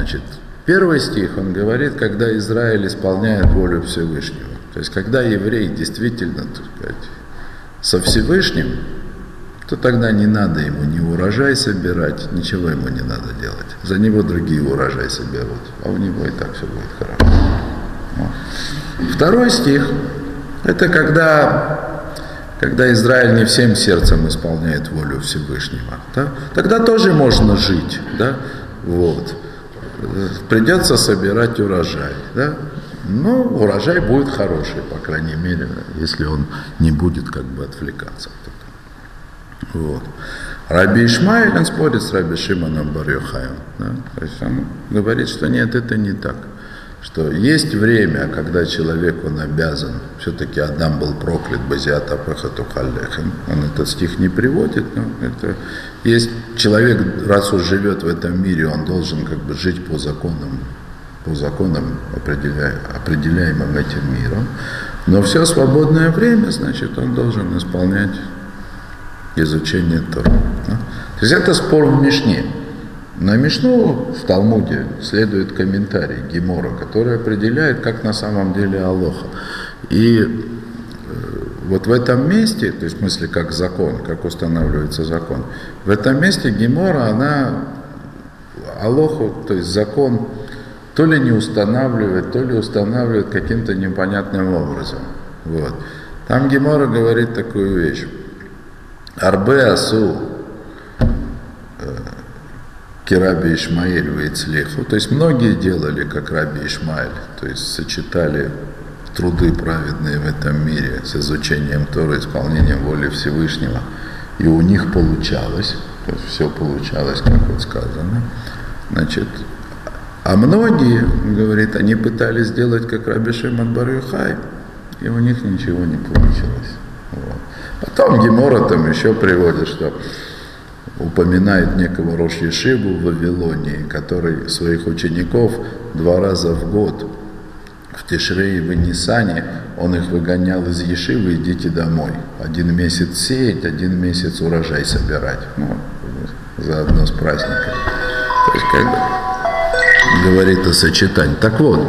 Значит, первый стих он говорит, когда Израиль исполняет волю Всевышнего. То есть, когда еврей действительно, так сказать, со Всевышним, то тогда не надо ему ни урожай собирать, ничего ему не надо делать. За него другие урожай соберут, а у него и так все будет хорошо. Второй стих – это когда, когда Израиль не всем сердцем исполняет волю Всевышнего. Да? Тогда тоже можно жить. Да? Вот. Придется собирать урожай. Да? Но урожай будет хороший, по крайней мере, если он не будет как бы отвлекаться. Вот. Раби Ишмаэль, он спорит с Раби Шимоном Барюхаем. Да? То есть он говорит, что нет, это не так что есть время, когда человек, он обязан, все-таки Адам был проклят, базиата пахату халлехем, он этот стих не приводит, но это есть человек, раз уж живет в этом мире, он должен как бы жить по законам, по законам, определяя, определяемым этим миром, но все свободное время, значит, он должен исполнять изучение Тора. Да? То есть это спор в Мишне. На Мишну в Талмуде следует комментарий Гемора, который определяет, как на самом деле Алоха. И э, вот в этом месте, то есть в смысле как закон, как устанавливается закон, в этом месте Гемора, она Алоху, то есть закон, то ли не устанавливает, то ли устанавливает каким-то непонятным образом. Вот. Там Гемора говорит такую вещь. Арбе асу Раби Ишмаэль Вейцлеху. То есть многие делали, как Раби Ишмаэль, то есть сочетали труды праведные в этом мире с изучением Тора, исполнением воли Всевышнего. И у них получалось, то есть все получалось, как вот сказано. Значит, а многие, говорит, они пытались сделать, как Раби Шимон Барюхай, и у них ничего не получилось. Вот. Потом Гемора там еще приводит, что упоминает некого Рош Ешиву в Вавилонии, который своих учеников два раза в год в Тишре и в Нисане, он их выгонял из Ешивы, идите домой. Один месяц сеять, один месяц урожай собирать. Ну, заодно с праздником. То есть, как бы, говорит о сочетании. Так вот,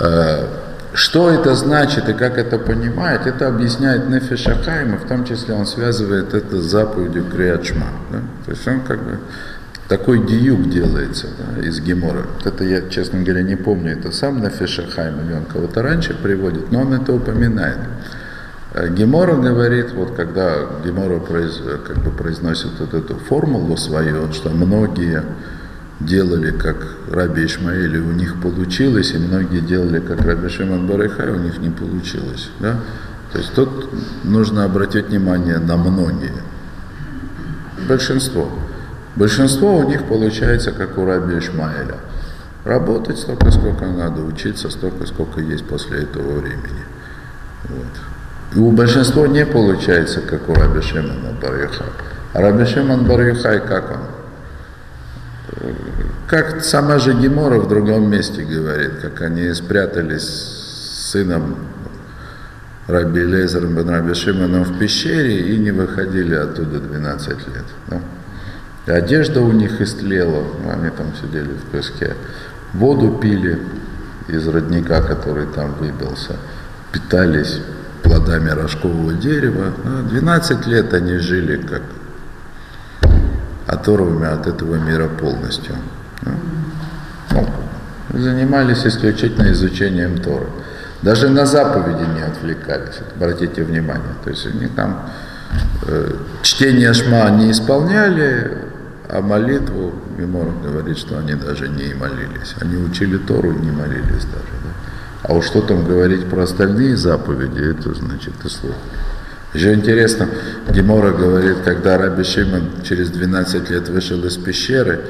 э, что это значит и как это понимать, это объясняет Нефиша Хайма, в том числе он связывает это с заповедью Криачма. Да? То есть он как бы такой диюк делается да, из Гемора. Это я, честно говоря, не помню, это сам Фишахайм или он кого-то раньше приводит, но он это упоминает. Э, Гемора говорит, вот когда Гемора произ, как бы произносит вот эту формулу свою, что многие делали как Раби Ишмаэль, и у них получилось, и многие делали как Раби Шимон Барыхай, у них не получилось. Да? То есть тут нужно обратить внимание на многие. Большинство. Большинство у них получается как у Раби Ишмаэля. Работать столько, сколько надо, учиться столько, сколько есть после этого времени. Вот. И у большинства не получается, как у Раби Шимона Барюхай. А Раби Шимон Барюхай, как он? Как сама же Гемора в другом месте говорит, как они спрятались с сыном Раби Лезером бен Раби Шимоном в пещере и не выходили оттуда 12 лет. Да? И одежда у них истлела, они там сидели в песке. Воду пили из родника, который там выбился. Питались плодами рожкового дерева. 12 лет они жили как оторвами от этого мира полностью. Ну, занимались исключительно изучением Торы. Даже на заповеди не отвлекались, обратите внимание. То есть они там э, чтение шма не исполняли, а молитву, Мимор говорит, что они даже не молились. Они учили Тору и не молились даже. Да? А уж что там говорить про остальные заповеди, это значит и слух. Еще интересно, Гемора говорит, когда Раби Шимон через 12 лет вышел из пещеры,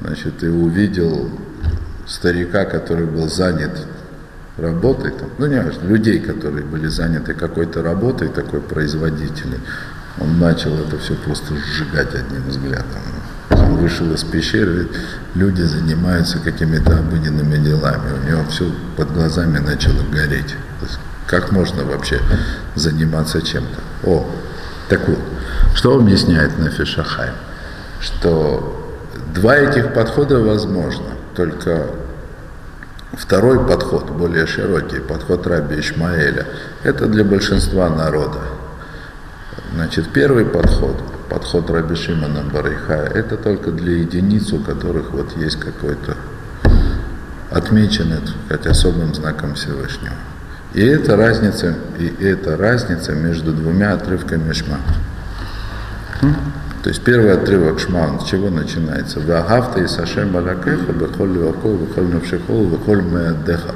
значит, и увидел старика, который был занят работой, там, ну не людей, которые были заняты какой-то работой, такой производительной, он начал это все просто сжигать одним взглядом. Он вышел из пещеры, люди занимаются какими-то обыденными делами, у него все под глазами начало гореть. Как можно вообще заниматься чем-то? О, так вот, что объясняет Нафишахай? Что два этих подхода возможно, только второй подход, более широкий, подход Раби Ишмаэля, это для большинства народа. Значит, первый подход, подход Раби Шимона Барыхая, это только для единиц, у которых вот есть какой-то отмечен это особым знаком Всевышнего. И это разница, и это разница между двумя отрывками шма. То есть первый отрывок шма, он с чего начинается? Вагавта и сашем балакеха, бехоль левакол, бехоль навшихол, бехоль меадеха.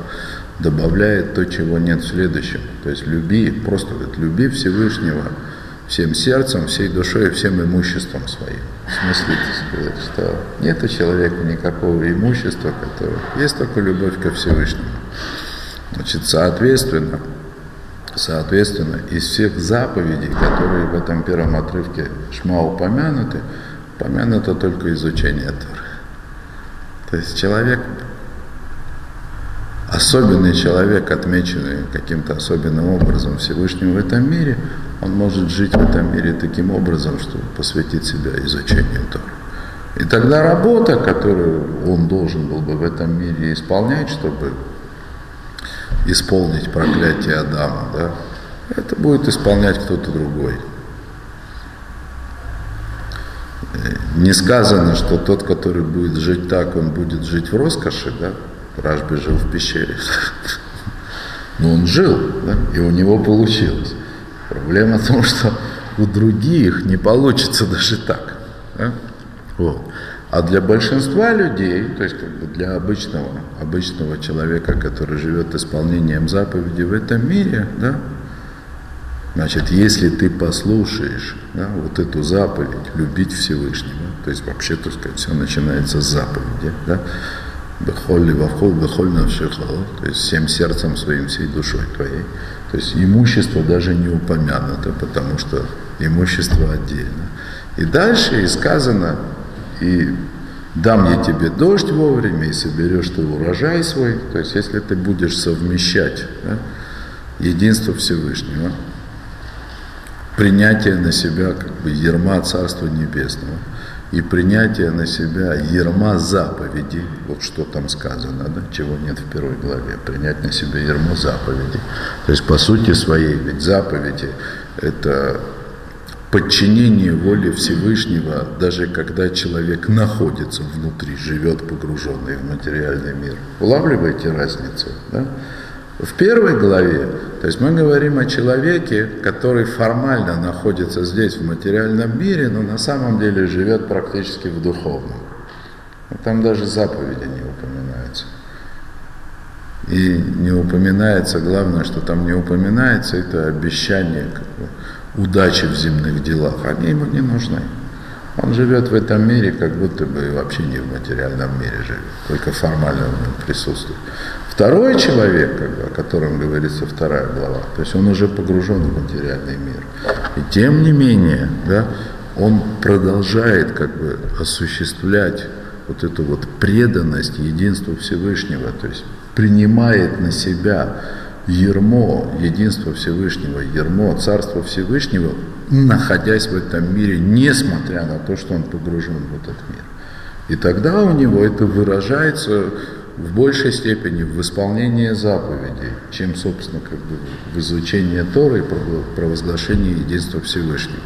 Добавляет то, чего нет в следующем. То есть люби, просто говорит, люби Всевышнего всем сердцем, всей душой и всем имуществом своим. В смысле, сказать, что нет у человека никакого имущества, которое есть только любовь ко Всевышнему. Значит, соответственно, соответственно, из всех заповедей, которые в этом первом отрывке Шма упомянуты, упомянуто только изучение Торы. То есть человек, особенный человек, отмеченный каким-то особенным образом Всевышним в этом мире, он может жить в этом мире таким образом, чтобы посвятить себя изучению Торы. И тогда работа, которую он должен был бы в этом мире исполнять, чтобы исполнить проклятие Адама, да, это будет исполнять кто-то другой. Не сказано, что тот, который будет жить так, он будет жить в роскоши, да? Рашби жил в пещере. Но он жил, да? и у него получилось. Проблема в том, что у других не получится даже так. Да? Вот. А для большинства людей, то есть как бы для обычного, обычного человека, который живет исполнением заповеди в этом мире, да, значит, если ты послушаешь да, вот эту заповедь, любить Всевышнего, то есть вообще, так сказать, все начинается с заповеди, да, Бехоль вахол, бехоль навшихол, то есть всем сердцем своим, всей душой твоей. То есть имущество даже не упомянуто, потому что имущество отдельно. И дальше и сказано, и дам я тебе дождь вовремя, и соберешь ты урожай свой. То есть, если ты будешь совмещать да, единство Всевышнего, принятие на себя как бы ерма Царства Небесного и принятие на себя ерма заповедей, вот что там сказано, да, чего нет в первой главе, принять на себя ермо заповедей. То есть по сути своей, ведь заповеди это подчинение воле Всевышнего, даже когда человек находится внутри, живет погруженный в материальный мир. Улавливаете разницу? Да? В первой главе, то есть мы говорим о человеке, который формально находится здесь, в материальном мире, но на самом деле живет практически в духовном. Там даже заповеди не упоминаются. И не упоминается, главное, что там не упоминается, это обещание как бы, удачи в земных делах. Они ему не нужны. Он живет в этом мире, как будто бы вообще не в материальном мире живет, только формально нем присутствует. Второй человек, о котором говорится вторая глава, то есть он уже погружен в материальный мир. И тем не менее, да, он продолжает как бы осуществлять вот эту вот преданность единству Всевышнего, то есть принимает на себя ермо единства Всевышнего, ермо Царства Всевышнего, находясь в этом мире, несмотря на то, что он погружен в этот мир. И тогда у него это выражается в большей степени в исполнении заповедей, чем, собственно, как бы в изучении Торы и провозглашении единства Всевышнего.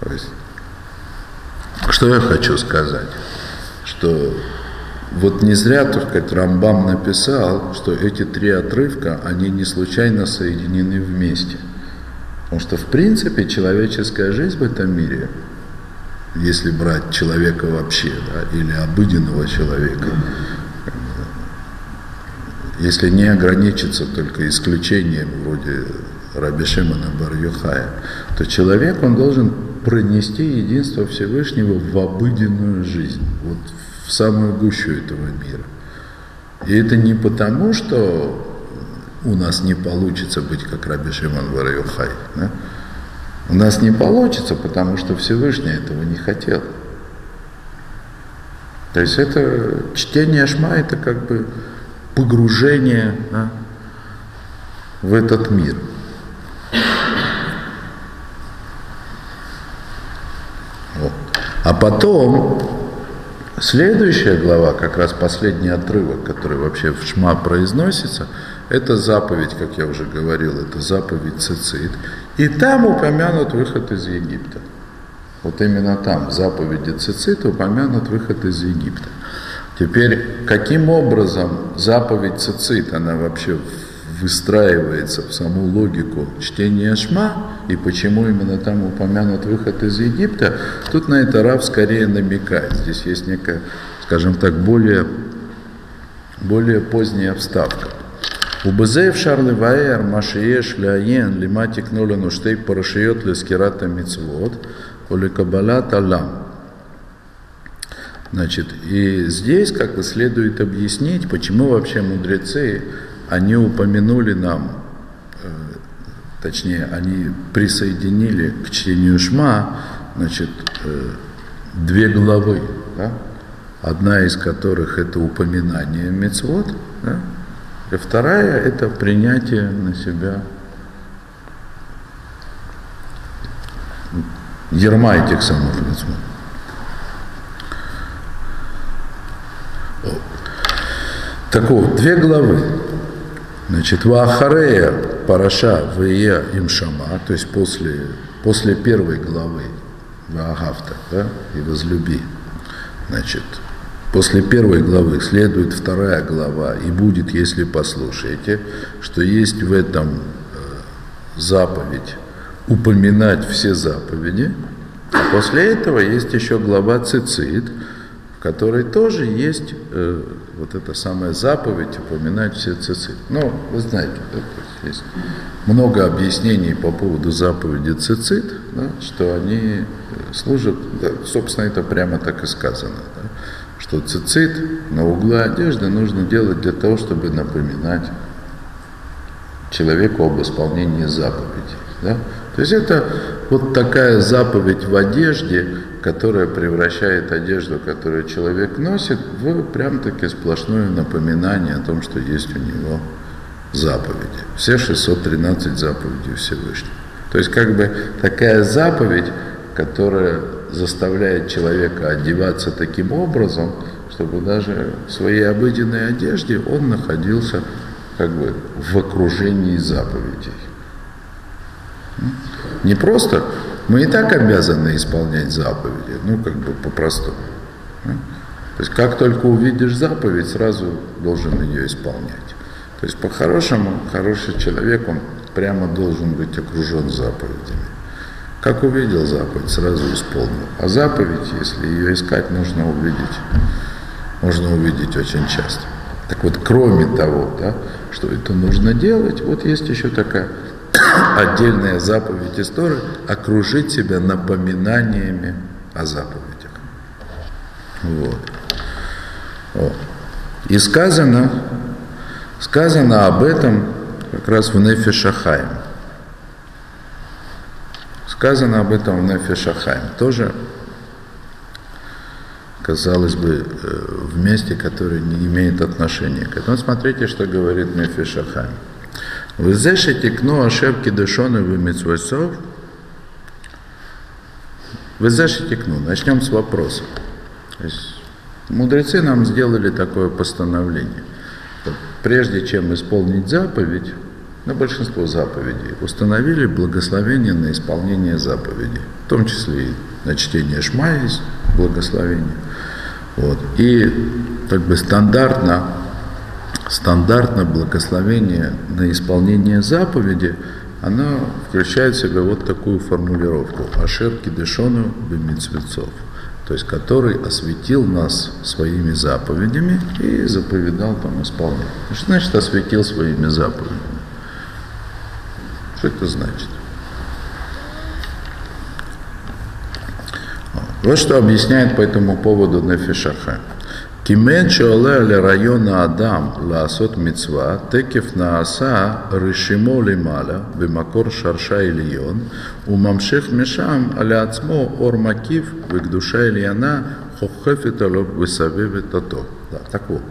То есть, что я хочу сказать? Что вот не зря, так сказать, Рамбам написал, что эти три отрывка, они не случайно соединены вместе. Потому что, в принципе, человеческая жизнь в этом мире, если брать человека вообще, да, или обыденного человека, если не ограничиться только исключением вроде Раби Шимона бар то человек, он должен пронести единство Всевышнего в обыденную жизнь, вот в самую гущу этого мира. И это не потому, что у нас не получится быть как Раби Шимон бар да? У нас не получится, потому что Всевышний этого не хотел. То есть это чтение Шма, это как бы погружение да, в этот мир. Вот. А потом следующая глава, как раз последний отрывок, который вообще в Шма произносится, это заповедь, как я уже говорил, это заповедь Цицит. И там упомянут выход из Египта. Вот именно там, в заповеди Цицит, упомянут выход из Египта. Теперь, каким образом заповедь цицит, она вообще выстраивается в саму логику чтения Шма, и почему именно там упомянут выход из Египта, тут на это Рав скорее намекает. Здесь есть некая, скажем так, более, более поздняя вставка. У Базеев Шарлы Ваэр, Машиеш, Ляен, Лиматик Нолену Штей Парашиот Лескирата Мицвод, Оликабалат Алам. Значит, и здесь как бы следует объяснить, почему вообще мудрецы, они упомянули нам, э, точнее, они присоединили к чтению Шма, значит, э, две главы, да? одна из которых это упоминание Мецвод, да? и вторая это принятие на себя ерма этих самых Мецвод. Так вот, две главы. Значит, Вахарея Параша Вия Имшама, то есть после, после первой главы Ваагавта, да, и возлюби. Значит, после первой главы следует вторая глава, и будет, если послушаете, что есть в этом э, заповедь упоминать все заповеди, а после этого есть еще глава Цицит, в которой тоже есть э, вот эта самая заповедь упоминать все цицит. Ну, вы знаете, есть много объяснений по поводу заповеди цицит, да, что они э, служат, да, собственно, это прямо так и сказано, да, что цицит на углы одежды нужно делать для того, чтобы напоминать человеку об исполнении заповедей. Да? То есть это вот такая заповедь в одежде, которая превращает одежду, которую человек носит, в прям-таки сплошное напоминание о том, что есть у него заповеди. Все 613 заповедей Всевышнего. То есть как бы такая заповедь, которая заставляет человека одеваться таким образом, чтобы даже в своей обыденной одежде он находился как бы в окружении заповедей. Не просто, мы и так обязаны исполнять заповеди, ну как бы по-простому. То есть как только увидишь заповедь, сразу должен ее исполнять. То есть по-хорошему, хороший человек, он прямо должен быть окружен заповедями. Как увидел заповедь, сразу исполнил. А заповедь, если ее искать, нужно увидеть, можно увидеть очень часто. Так вот, кроме того, да, что это нужно делать, вот есть еще такая отдельная заповедь истории – окружить себя напоминаниями о заповедях. Вот. И сказано, сказано об этом как раз в Нефе Шахаем. Сказано об этом в Нефе Шахаем. Тоже, казалось бы, э, в месте, которое не имеет отношения к этому. Смотрите, что говорит Нефе Шахаем. Везе шетикну ашевки душоны в митсвесов. Везе шетикну. Начнем с вопроса. Мудрецы нам сделали такое постановление. Прежде чем исполнить заповедь, на большинство заповедей, установили благословение на исполнение заповеди, в том числе и на чтение шма есть благословение. Вот. И как бы стандартно стандартно благословение на исполнение заповеди, оно включает в себя вот такую формулировку «Ашер кидешону бемицвецов», то есть который осветил нас своими заповедями и заповедал там исполнять. Что значит осветил своими заповедями? Что это значит? Вот что объясняет по этому поводу Кимен шаоле ле района адам лаасот митцва, текев нааса решимо лимала, бимакор шарша ильон, умамшех мешам але ацмо ор макив, вегдуша ильяна, хоххефет алоб высавевет ато. Да, так вот.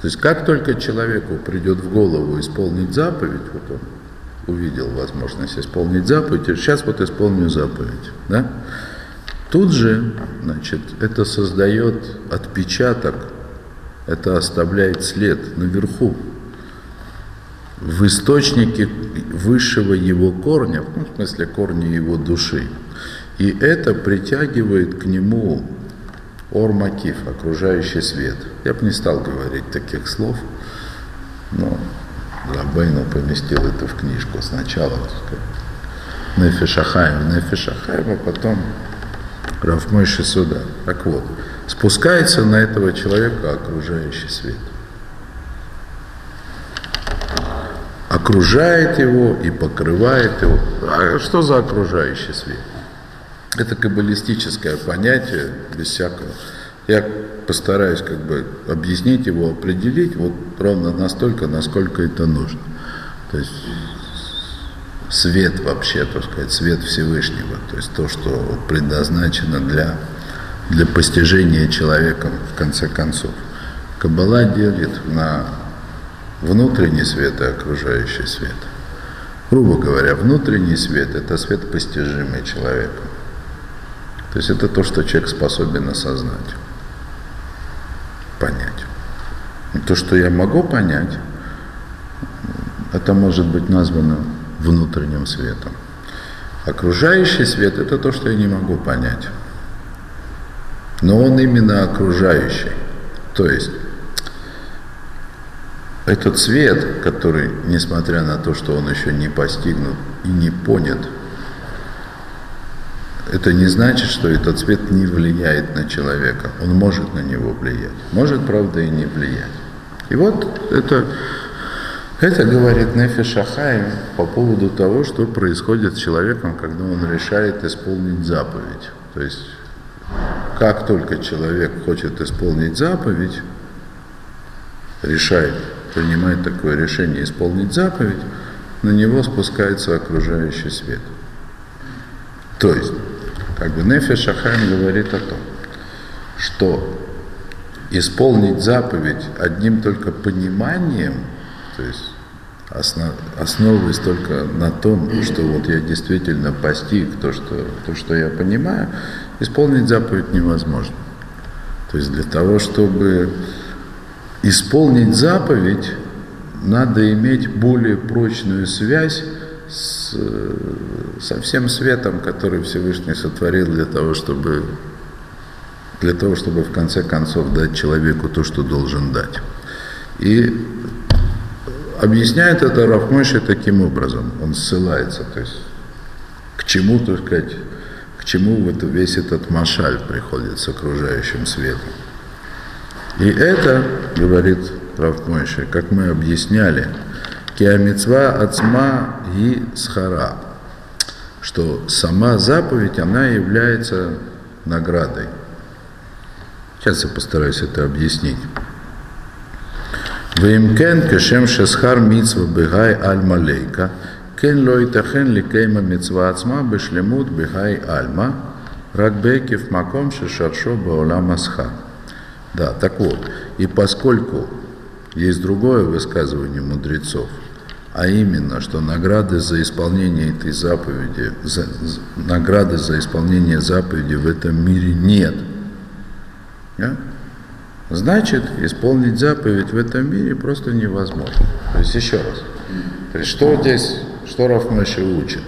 То есть как только человеку придет в голову исполнить заповедь, вот он увидел возможность исполнить заповедь, сейчас вот исполню заповедь. Да? Тут же, значит, это создает отпечаток это оставляет след наверху, в источнике высшего его корня, ну, в смысле корня его души. И это притягивает к нему ормакив, окружающий свет. Я бы не стал говорить таких слов, но Рабейну поместил это в книжку сначала. Нефишахаем, Нефишахаем, а потом Рафмойши сюда. Так вот, спускается на этого человека окружающий свет. Окружает его и покрывает его. А что за окружающий свет? Это каббалистическое понятие, без всякого. Я постараюсь как бы объяснить его, определить вот ровно настолько, насколько это нужно. То есть свет вообще, так сказать, свет Всевышнего, то есть то, что предназначено для для постижения человеком в конце концов. Каббала делит на внутренний свет и окружающий свет. Грубо говоря, внутренний свет – это свет, постижимый человеком. То есть это то, что человек способен осознать, понять. То, что я могу понять, это может быть названо внутренним светом. Окружающий свет – это то, что я не могу понять но он именно окружающий. То есть этот свет, который, несмотря на то, что он еще не постигнут и не понят, это не значит, что этот свет не влияет на человека. Он может на него влиять. Может, правда, и не влиять. И вот это, это говорит Нефи Шахаем по поводу того, что происходит с человеком, когда он решает исполнить заповедь. То есть как только человек хочет исполнить заповедь, решает, принимает такое решение исполнить заповедь, на него спускается окружающий свет. То есть, как бы Нефи Шахайм говорит о том, что исполнить заповедь одним только пониманием, то есть основ, основываясь только на том, что вот я действительно постиг то, что, то, что я понимаю, исполнить заповедь невозможно. То есть для того, чтобы исполнить заповедь, надо иметь более прочную связь с, со всем светом, который Всевышний сотворил для того, чтобы для того, чтобы в конце концов дать человеку то, что должен дать. И объясняет это Рафмойши таким образом, он ссылается, то есть к чему, так сказать, к чему вот весь этот машаль приходит с окружающим светом. И это, говорит Рафмойши, как мы объясняли, киамицва ацма и схара, что сама заповедь, она является наградой. Сейчас я постараюсь это объяснить. Вимкен кешем шесхар мицва бегай аль малейка, кен ло итахен ликейма мицва ацма бешлемут бегай альма, ракбекив маком шешаршо баолам асхар. Да, так вот, и поскольку есть другое высказывание мудрецов, а именно, что награды за исполнение этой заповеди, за, награды за исполнение заповеди в этом мире нет – да? Значит, исполнить заповедь в этом мире просто невозможно. То есть еще раз. То есть что здесь, что Рафмаши учит?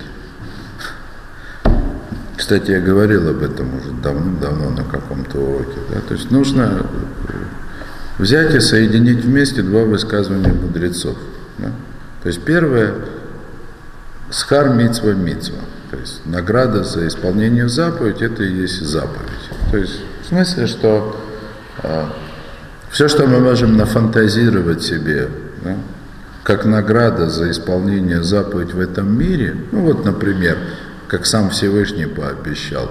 Кстати, я говорил об этом уже давным-давно на каком-то уроке. Да? То есть нужно взять и соединить вместе два высказывания мудрецов. Да? То есть первое – схар мицва мицва. То есть награда за исполнение заповедь – это и есть заповедь. То есть в смысле, что э, все, что мы можем нафантазировать себе, да, как награда за исполнение заповедь в этом мире, ну вот, например, как сам Всевышний пообещал,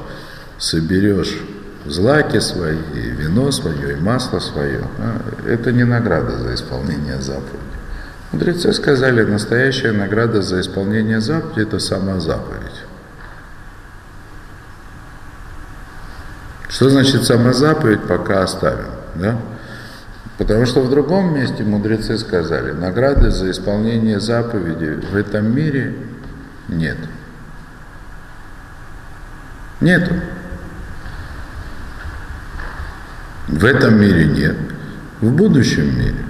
соберешь злаки свои, и вино свое, и масло свое, да, это не награда за исполнение заповеди. Мудрецы сказали, настоящая награда за исполнение заповеди – это сама заповедь. Что значит сама заповедь, пока оставим. Да? Потому что в другом месте мудрецы сказали, награды за исполнение заповеди в этом мире нет. Нету. В этом мире нет. В будущем мире.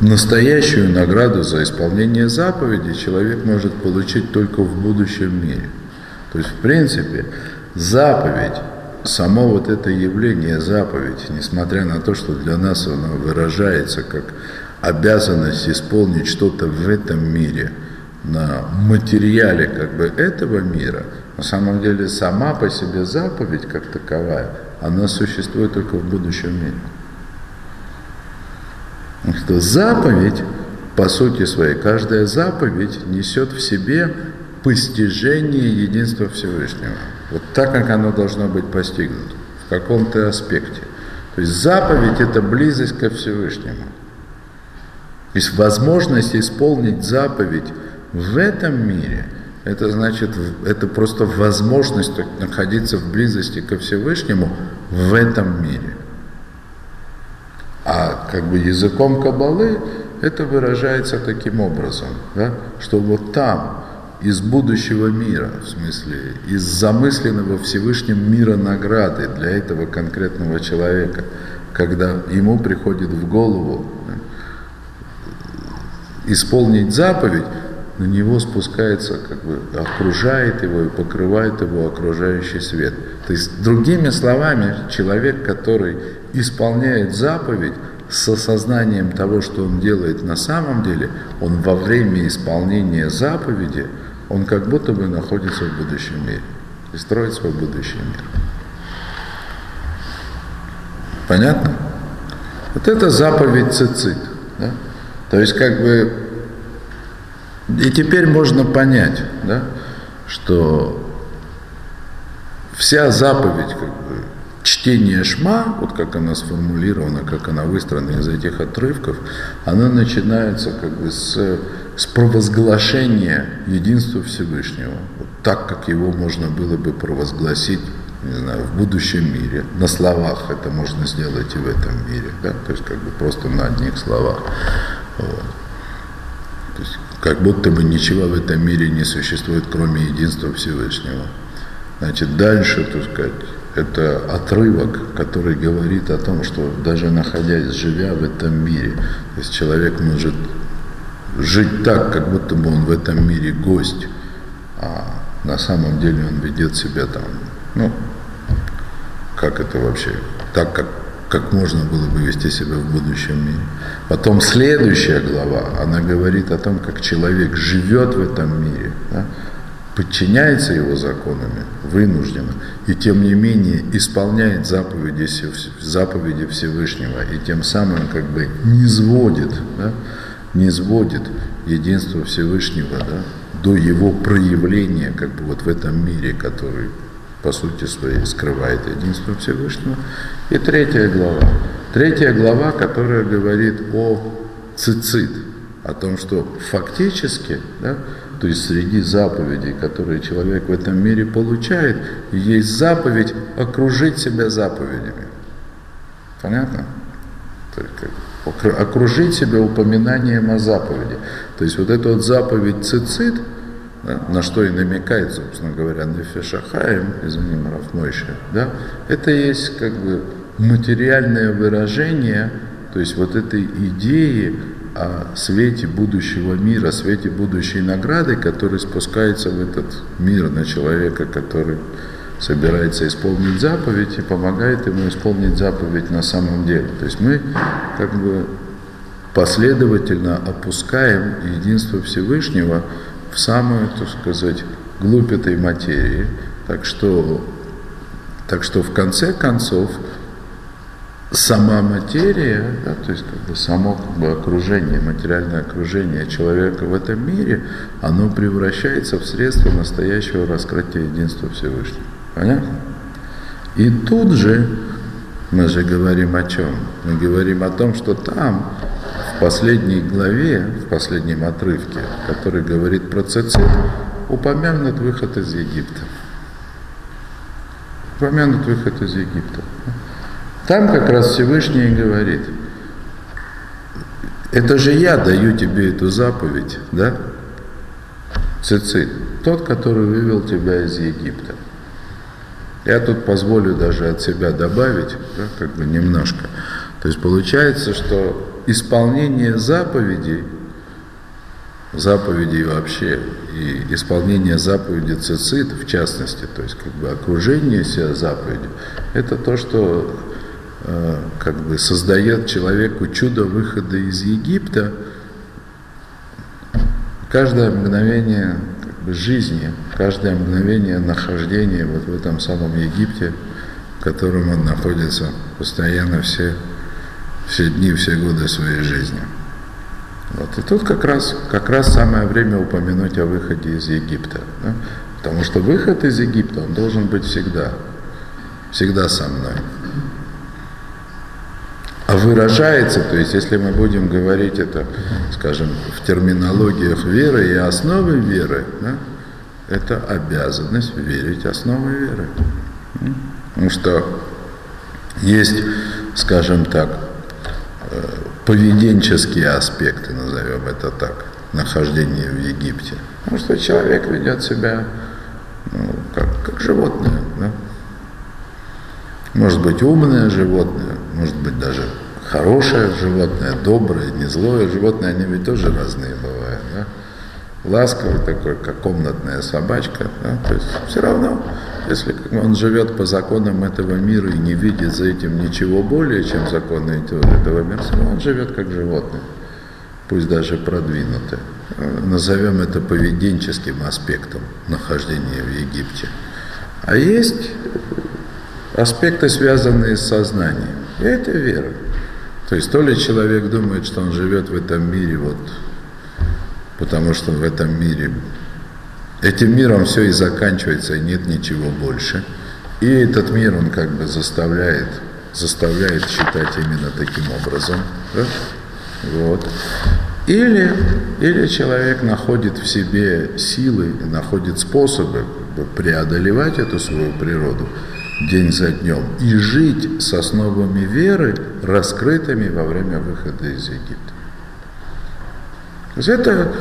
Настоящую награду за исполнение заповеди человек может получить только в будущем мире. То есть, в принципе, заповедь, само вот это явление заповедь, несмотря на то, что для нас оно выражается как обязанность исполнить что-то в этом мире, на материале как бы этого мира, на самом деле сама по себе заповедь как таковая, она существует только в будущем мире. Что заповедь, по сути своей, каждая заповедь несет в себе постижение единства Всевышнего. Вот так, как оно должно быть постигнуто, в каком-то аспекте. То есть заповедь – это близость ко Всевышнему. То есть возможность исполнить заповедь в этом мире – это значит, это просто возможность находиться в близости ко Всевышнему в этом мире. А как бы языком Кабалы это выражается таким образом, да, что вот там, из будущего мира, в смысле, из замысленного Всевышним мира награды для этого конкретного человека, когда ему приходит в голову исполнить заповедь, на него спускается, как бы окружает его и покрывает его окружающий свет. То есть, другими словами, человек, который исполняет заповедь, с осознанием того, что он делает на самом деле, он во время исполнения заповеди – он как будто бы находится в будущем мире и строит свой будущий мир. Понятно? Вот это заповедь цицит. Да? То есть как бы и теперь можно понять, да, что вся заповедь, как бы, чтение шма, вот как она сформулирована, как она выстроена из этих отрывков, она начинается как бы с с провозглашения единства Всевышнего, вот так, как его можно было бы провозгласить не знаю, в будущем мире. На словах это можно сделать и в этом мире, да? то есть как бы просто на одних словах. Вот. То есть как будто бы ничего в этом мире не существует, кроме единства Всевышнего. Значит, дальше, так сказать, это отрывок, который говорит о том, что даже находясь, живя в этом мире, то есть человек может жить так, как будто бы он в этом мире гость, а на самом деле он ведет себя там, ну, как это вообще, так, как, как можно было бы вести себя в будущем мире. Потом следующая глава, она говорит о том, как человек живет в этом мире, да, подчиняется его законами, вынужденно, и тем не менее исполняет заповеди, заповеди Всевышнего, и тем самым как бы не сводит, да, не сводит единство Всевышнего да, до его проявления как бы вот в этом мире, который по сути своей скрывает единство Всевышнего. И третья глава. Третья глава, которая говорит о цицит, о том, что фактически, да, то есть среди заповедей, которые человек в этом мире получает, есть заповедь окружить себя заповедями. Понятно? Только окружить себя упоминанием о заповеди. То есть вот эта вот заповедь цицит, на что и намекает, собственно говоря, Нефешахаем, извини, Рафмойша, да, это есть как бы материальное выражение, то есть вот этой идеи о свете будущего мира, свете будущей награды, который спускается в этот мир на человека, который собирается исполнить заповедь и помогает ему исполнить заповедь на самом деле. То есть мы как бы последовательно опускаем единство Всевышнего в самую, так сказать, глубь этой материи. Так что, так что в конце концов сама материя, да, то есть как бы само как бы, окружение, материальное окружение человека в этом мире, оно превращается в средство настоящего раскрытия единства Всевышнего. Понятно? И тут же мы же говорим о чем? Мы говорим о том, что там, в последней главе, в последнем отрывке, который говорит про цицит, упомянут выход из Египта. Упомянут выход из Египта. Там как раз Всевышний говорит, это же я даю тебе эту заповедь, да? Цицит, тот, который вывел тебя из Египта. Я тут позволю даже от себя добавить, да, как бы немножко. То есть получается, что исполнение заповедей, заповедей вообще, и исполнение заповеди цицит в частности, то есть как бы окружение себя заповедью, это то, что Э, как бы создает человеку чудо выхода из Египта, каждое мгновение жизни, каждое мгновение нахождения вот в этом самом Египте, в котором он находится постоянно все, все дни, все годы своей жизни. Вот. И тут как раз, как раз самое время упомянуть о выходе из Египта. Да? Потому что выход из Египта, он должен быть всегда, всегда со мной. А выражается, то есть если мы будем говорить это, скажем, в терминологиях веры и основы веры, да, это обязанность верить основы веры. Потому что есть, скажем так, э, поведенческие аспекты, назовем это так, нахождения в Египте. Потому что человек ведет себя ну, как, как животное. Да? Может быть умное животное, может быть даже хорошее животное, доброе, не злое животное, они ведь тоже разные бывают. Да? Ласковый такой, как комнатная собачка. Да? То есть все равно, если он живет по законам этого мира и не видит за этим ничего более, чем законы этого мира, он живет как животное, пусть даже продвинутое. Назовем это поведенческим аспектом нахождения в Египте. А есть аспекты, связанные с сознанием. И это вера. То есть то ли человек думает, что он живет в этом мире, вот, потому что в этом мире, этим миром все и заканчивается, и нет ничего больше. И этот мир, он как бы заставляет, заставляет считать именно таким образом. Вот. Или, или человек находит в себе силы, находит способы преодолевать эту свою природу день за днем и жить с основами веры, раскрытыми во время выхода из Египта. То есть это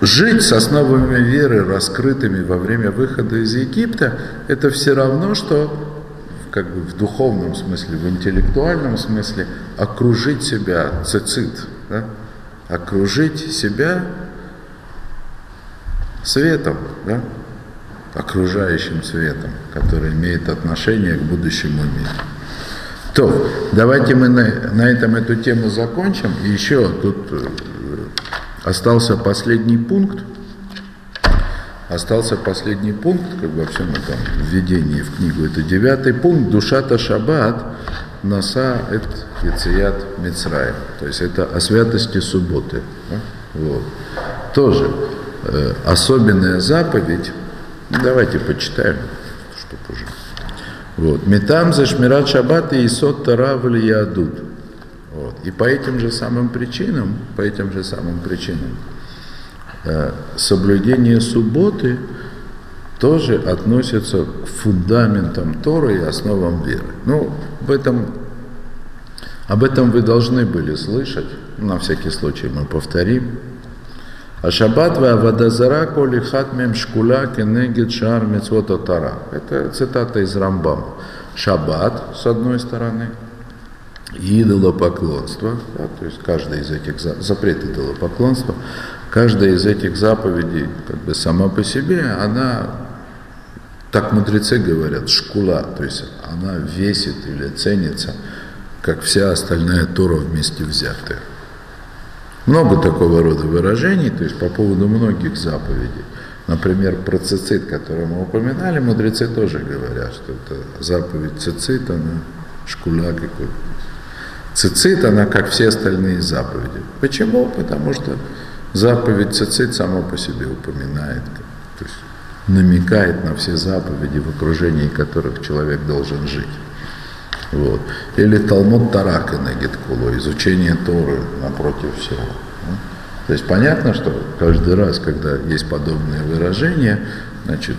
жить с основами веры, раскрытыми во время выхода из Египта, это все равно, что как бы в духовном смысле, в интеллектуальном смысле окружить себя цицит, да? окружить себя светом, да? Окружающим светом, который имеет отношение к будущему миру. То, давайте мы на, на этом эту тему закончим. И еще тут э, остался последний пункт. Остался последний пункт, как во всем этом введении в книгу. Это девятый пункт. Душата Шаббат Наса эт Яцият Мицраем. То есть это о святости субботы. Вот. Тоже э, особенная заповедь. Давайте почитаем, чтобы уже. Вот. Метам за шмират шаббат и исот тара в ядут. Вот. И по этим же самым причинам, по этим же самым причинам, э, соблюдение субботы тоже относится к фундаментам Торы и основам веры. Ну, в этом, об этом вы должны были слышать, на всякий случай мы повторим. А шаббат ва вадазара коли хатмем шкула кенегет шар мецвота тара. Это цитата из Рамбама. Шаббат, с одной стороны, идолопоклонство, да, то есть каждая из этих запрет идолопоклонства, каждая из этих заповедей как бы сама по себе, она, так мудрецы говорят, шкула, то есть она весит или ценится, как вся остальная Тора вместе взятая. Много такого рода выражений, то есть по поводу многих заповедей. Например, про цицит, который мы упоминали, мудрецы тоже говорят, что это заповедь цицит, она шкуля какой Цицит, она как все остальные заповеди. Почему? Потому что заповедь цицит сама по себе упоминает, то есть намекает на все заповеди, в окружении которых человек должен жить. Вот. Или Талмуд Тарака на Гиткулу, изучение Торы напротив всего. То есть понятно, что каждый раз, когда есть подобные выражения, значит,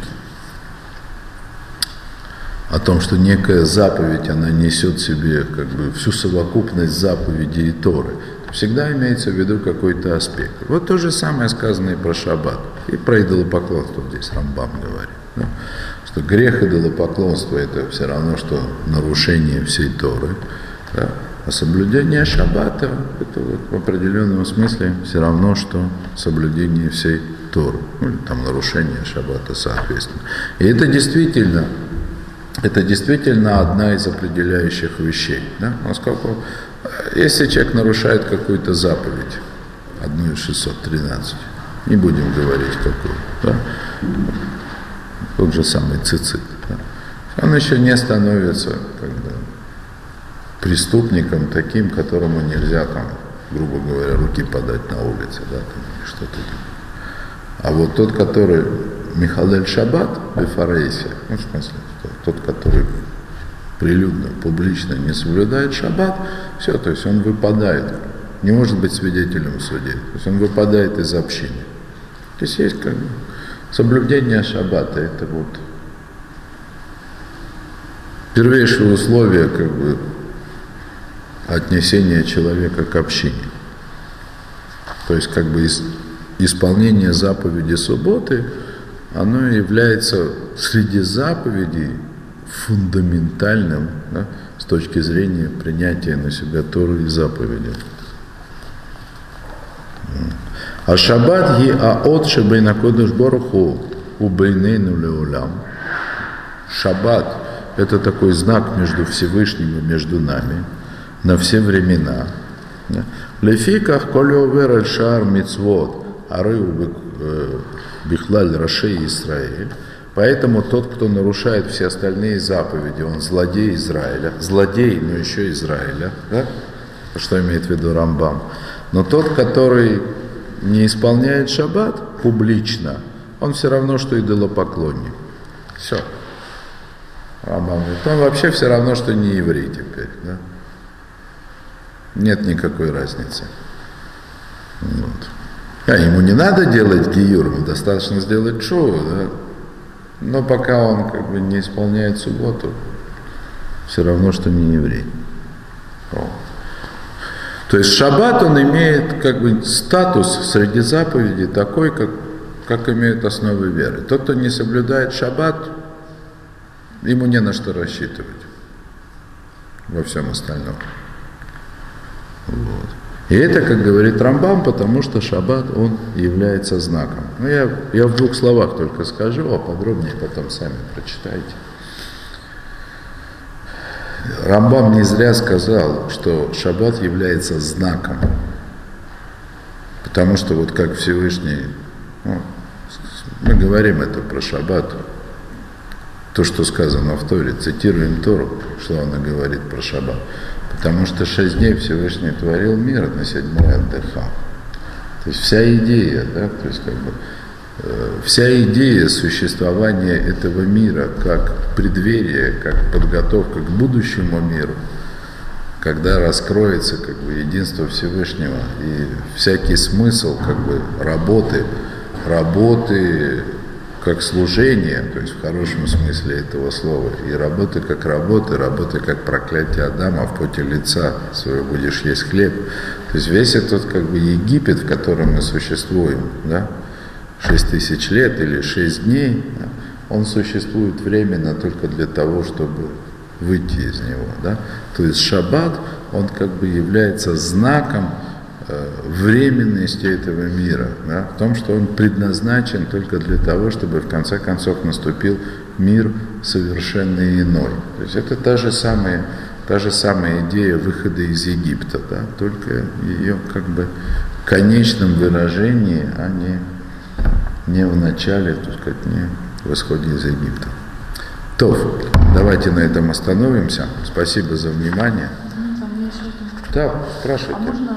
о том, что некая заповедь, она несет в себе как бы всю совокупность заповедей и Торы, всегда имеется в виду какой-то аспект. Вот то же самое сказано и про шаббат, и про идолопоклонство здесь Рамбам говорит. Да? Что грех идолопоклонства это все равно, что нарушение всей Торы, да? а соблюдение шаббата это вот в определенном смысле все равно, что соблюдение всей Торы, ну или там нарушение шаббата соответственно. И это действительно, это действительно одна из определяющих вещей. Да? Поскольку если человек нарушает какую-то заповедь, одну из 613, не будем говорить какую, да? Тот же самый цицит. Он еще не становится как бы, преступником таким, которому нельзя там, грубо говоря, руки подать на улице, да, что-то. А вот тот, который Михалель Шаббат, Бефарейсия, ну, в смысле, тот, который прилюдно, публично не соблюдает шаббат, все, то есть он выпадает, не может быть свидетелем в суде, то есть он выпадает из общины. То есть есть как бы Соблюдение шаббата – это вот первейшее условие как бы, отнесения человека к общине. То есть как бы исполнение заповеди субботы, оно является среди заповедей фундаментальным да, с точки зрения принятия на себя Торы и заповедей. А шаббат ги аот шебейна кодыш борху убейнейну леулям. Шаббат – это такой знак между Всевышним и между нами на все времена. Лефиках колеовер шар мицвод арыу э, бихлаль рашей Израиль. Поэтому тот, кто нарушает все остальные заповеди, он злодей Израиля. Злодей, но еще Израиля. Да? Что имеет в виду Рамбам. Но тот, который не исполняет шаббат публично, он все равно, что идолопоклонник. Все. Рамбам говорит, он вообще все равно, что не еврей теперь. Да? Нет никакой разницы. Вот. А ему не надо делать гиюр, ему достаточно сделать шоу, да? Но пока он как бы не исполняет субботу, все равно, что не еврей. О. То есть шаббат, он имеет как бы статус среди заповедей такой, как, как имеют основы веры. Тот, кто не соблюдает шаббат, ему не на что рассчитывать во всем остальном. Вот. И это, как говорит Рамбам, потому что шаббат, он является знаком. Ну, я, я в двух словах только скажу, а подробнее потом сами прочитайте. Рамбам не зря сказал, что шаббат является знаком. Потому что вот как Всевышний, ну, мы говорим это про шаббат, то, что сказано в Торе, цитируем Тору, что она говорит про шаббат. Потому что шесть дней Всевышний творил мир, на седьмой отдыхал. То есть вся идея, да, то есть как бы вся идея существования этого мира как преддверие, как подготовка к будущему миру, когда раскроется как бы единство Всевышнего и всякий смысл как бы работы, работы как служение, то есть в хорошем смысле этого слова, и работа как работа, работа как проклятие Адама, в поте лица своего будешь есть хлеб. То есть весь этот как бы Египет, в котором мы существуем, да, 6 тысяч лет или 6 дней, он существует временно только для того, чтобы выйти из него. Да? То есть шаббат, он как бы является знаком Э, временности этого мира, да, в том, что он предназначен только для того, чтобы в конце концов наступил мир совершенно иной. То есть это та же самая, та же самая идея выхода из Египта, да, только ее как бы конечном выражении, а не, не в начале, так сказать, не в исходе из Египта. То, давайте на этом остановимся. Спасибо за внимание. Ну, Да, спрашивайте. А можно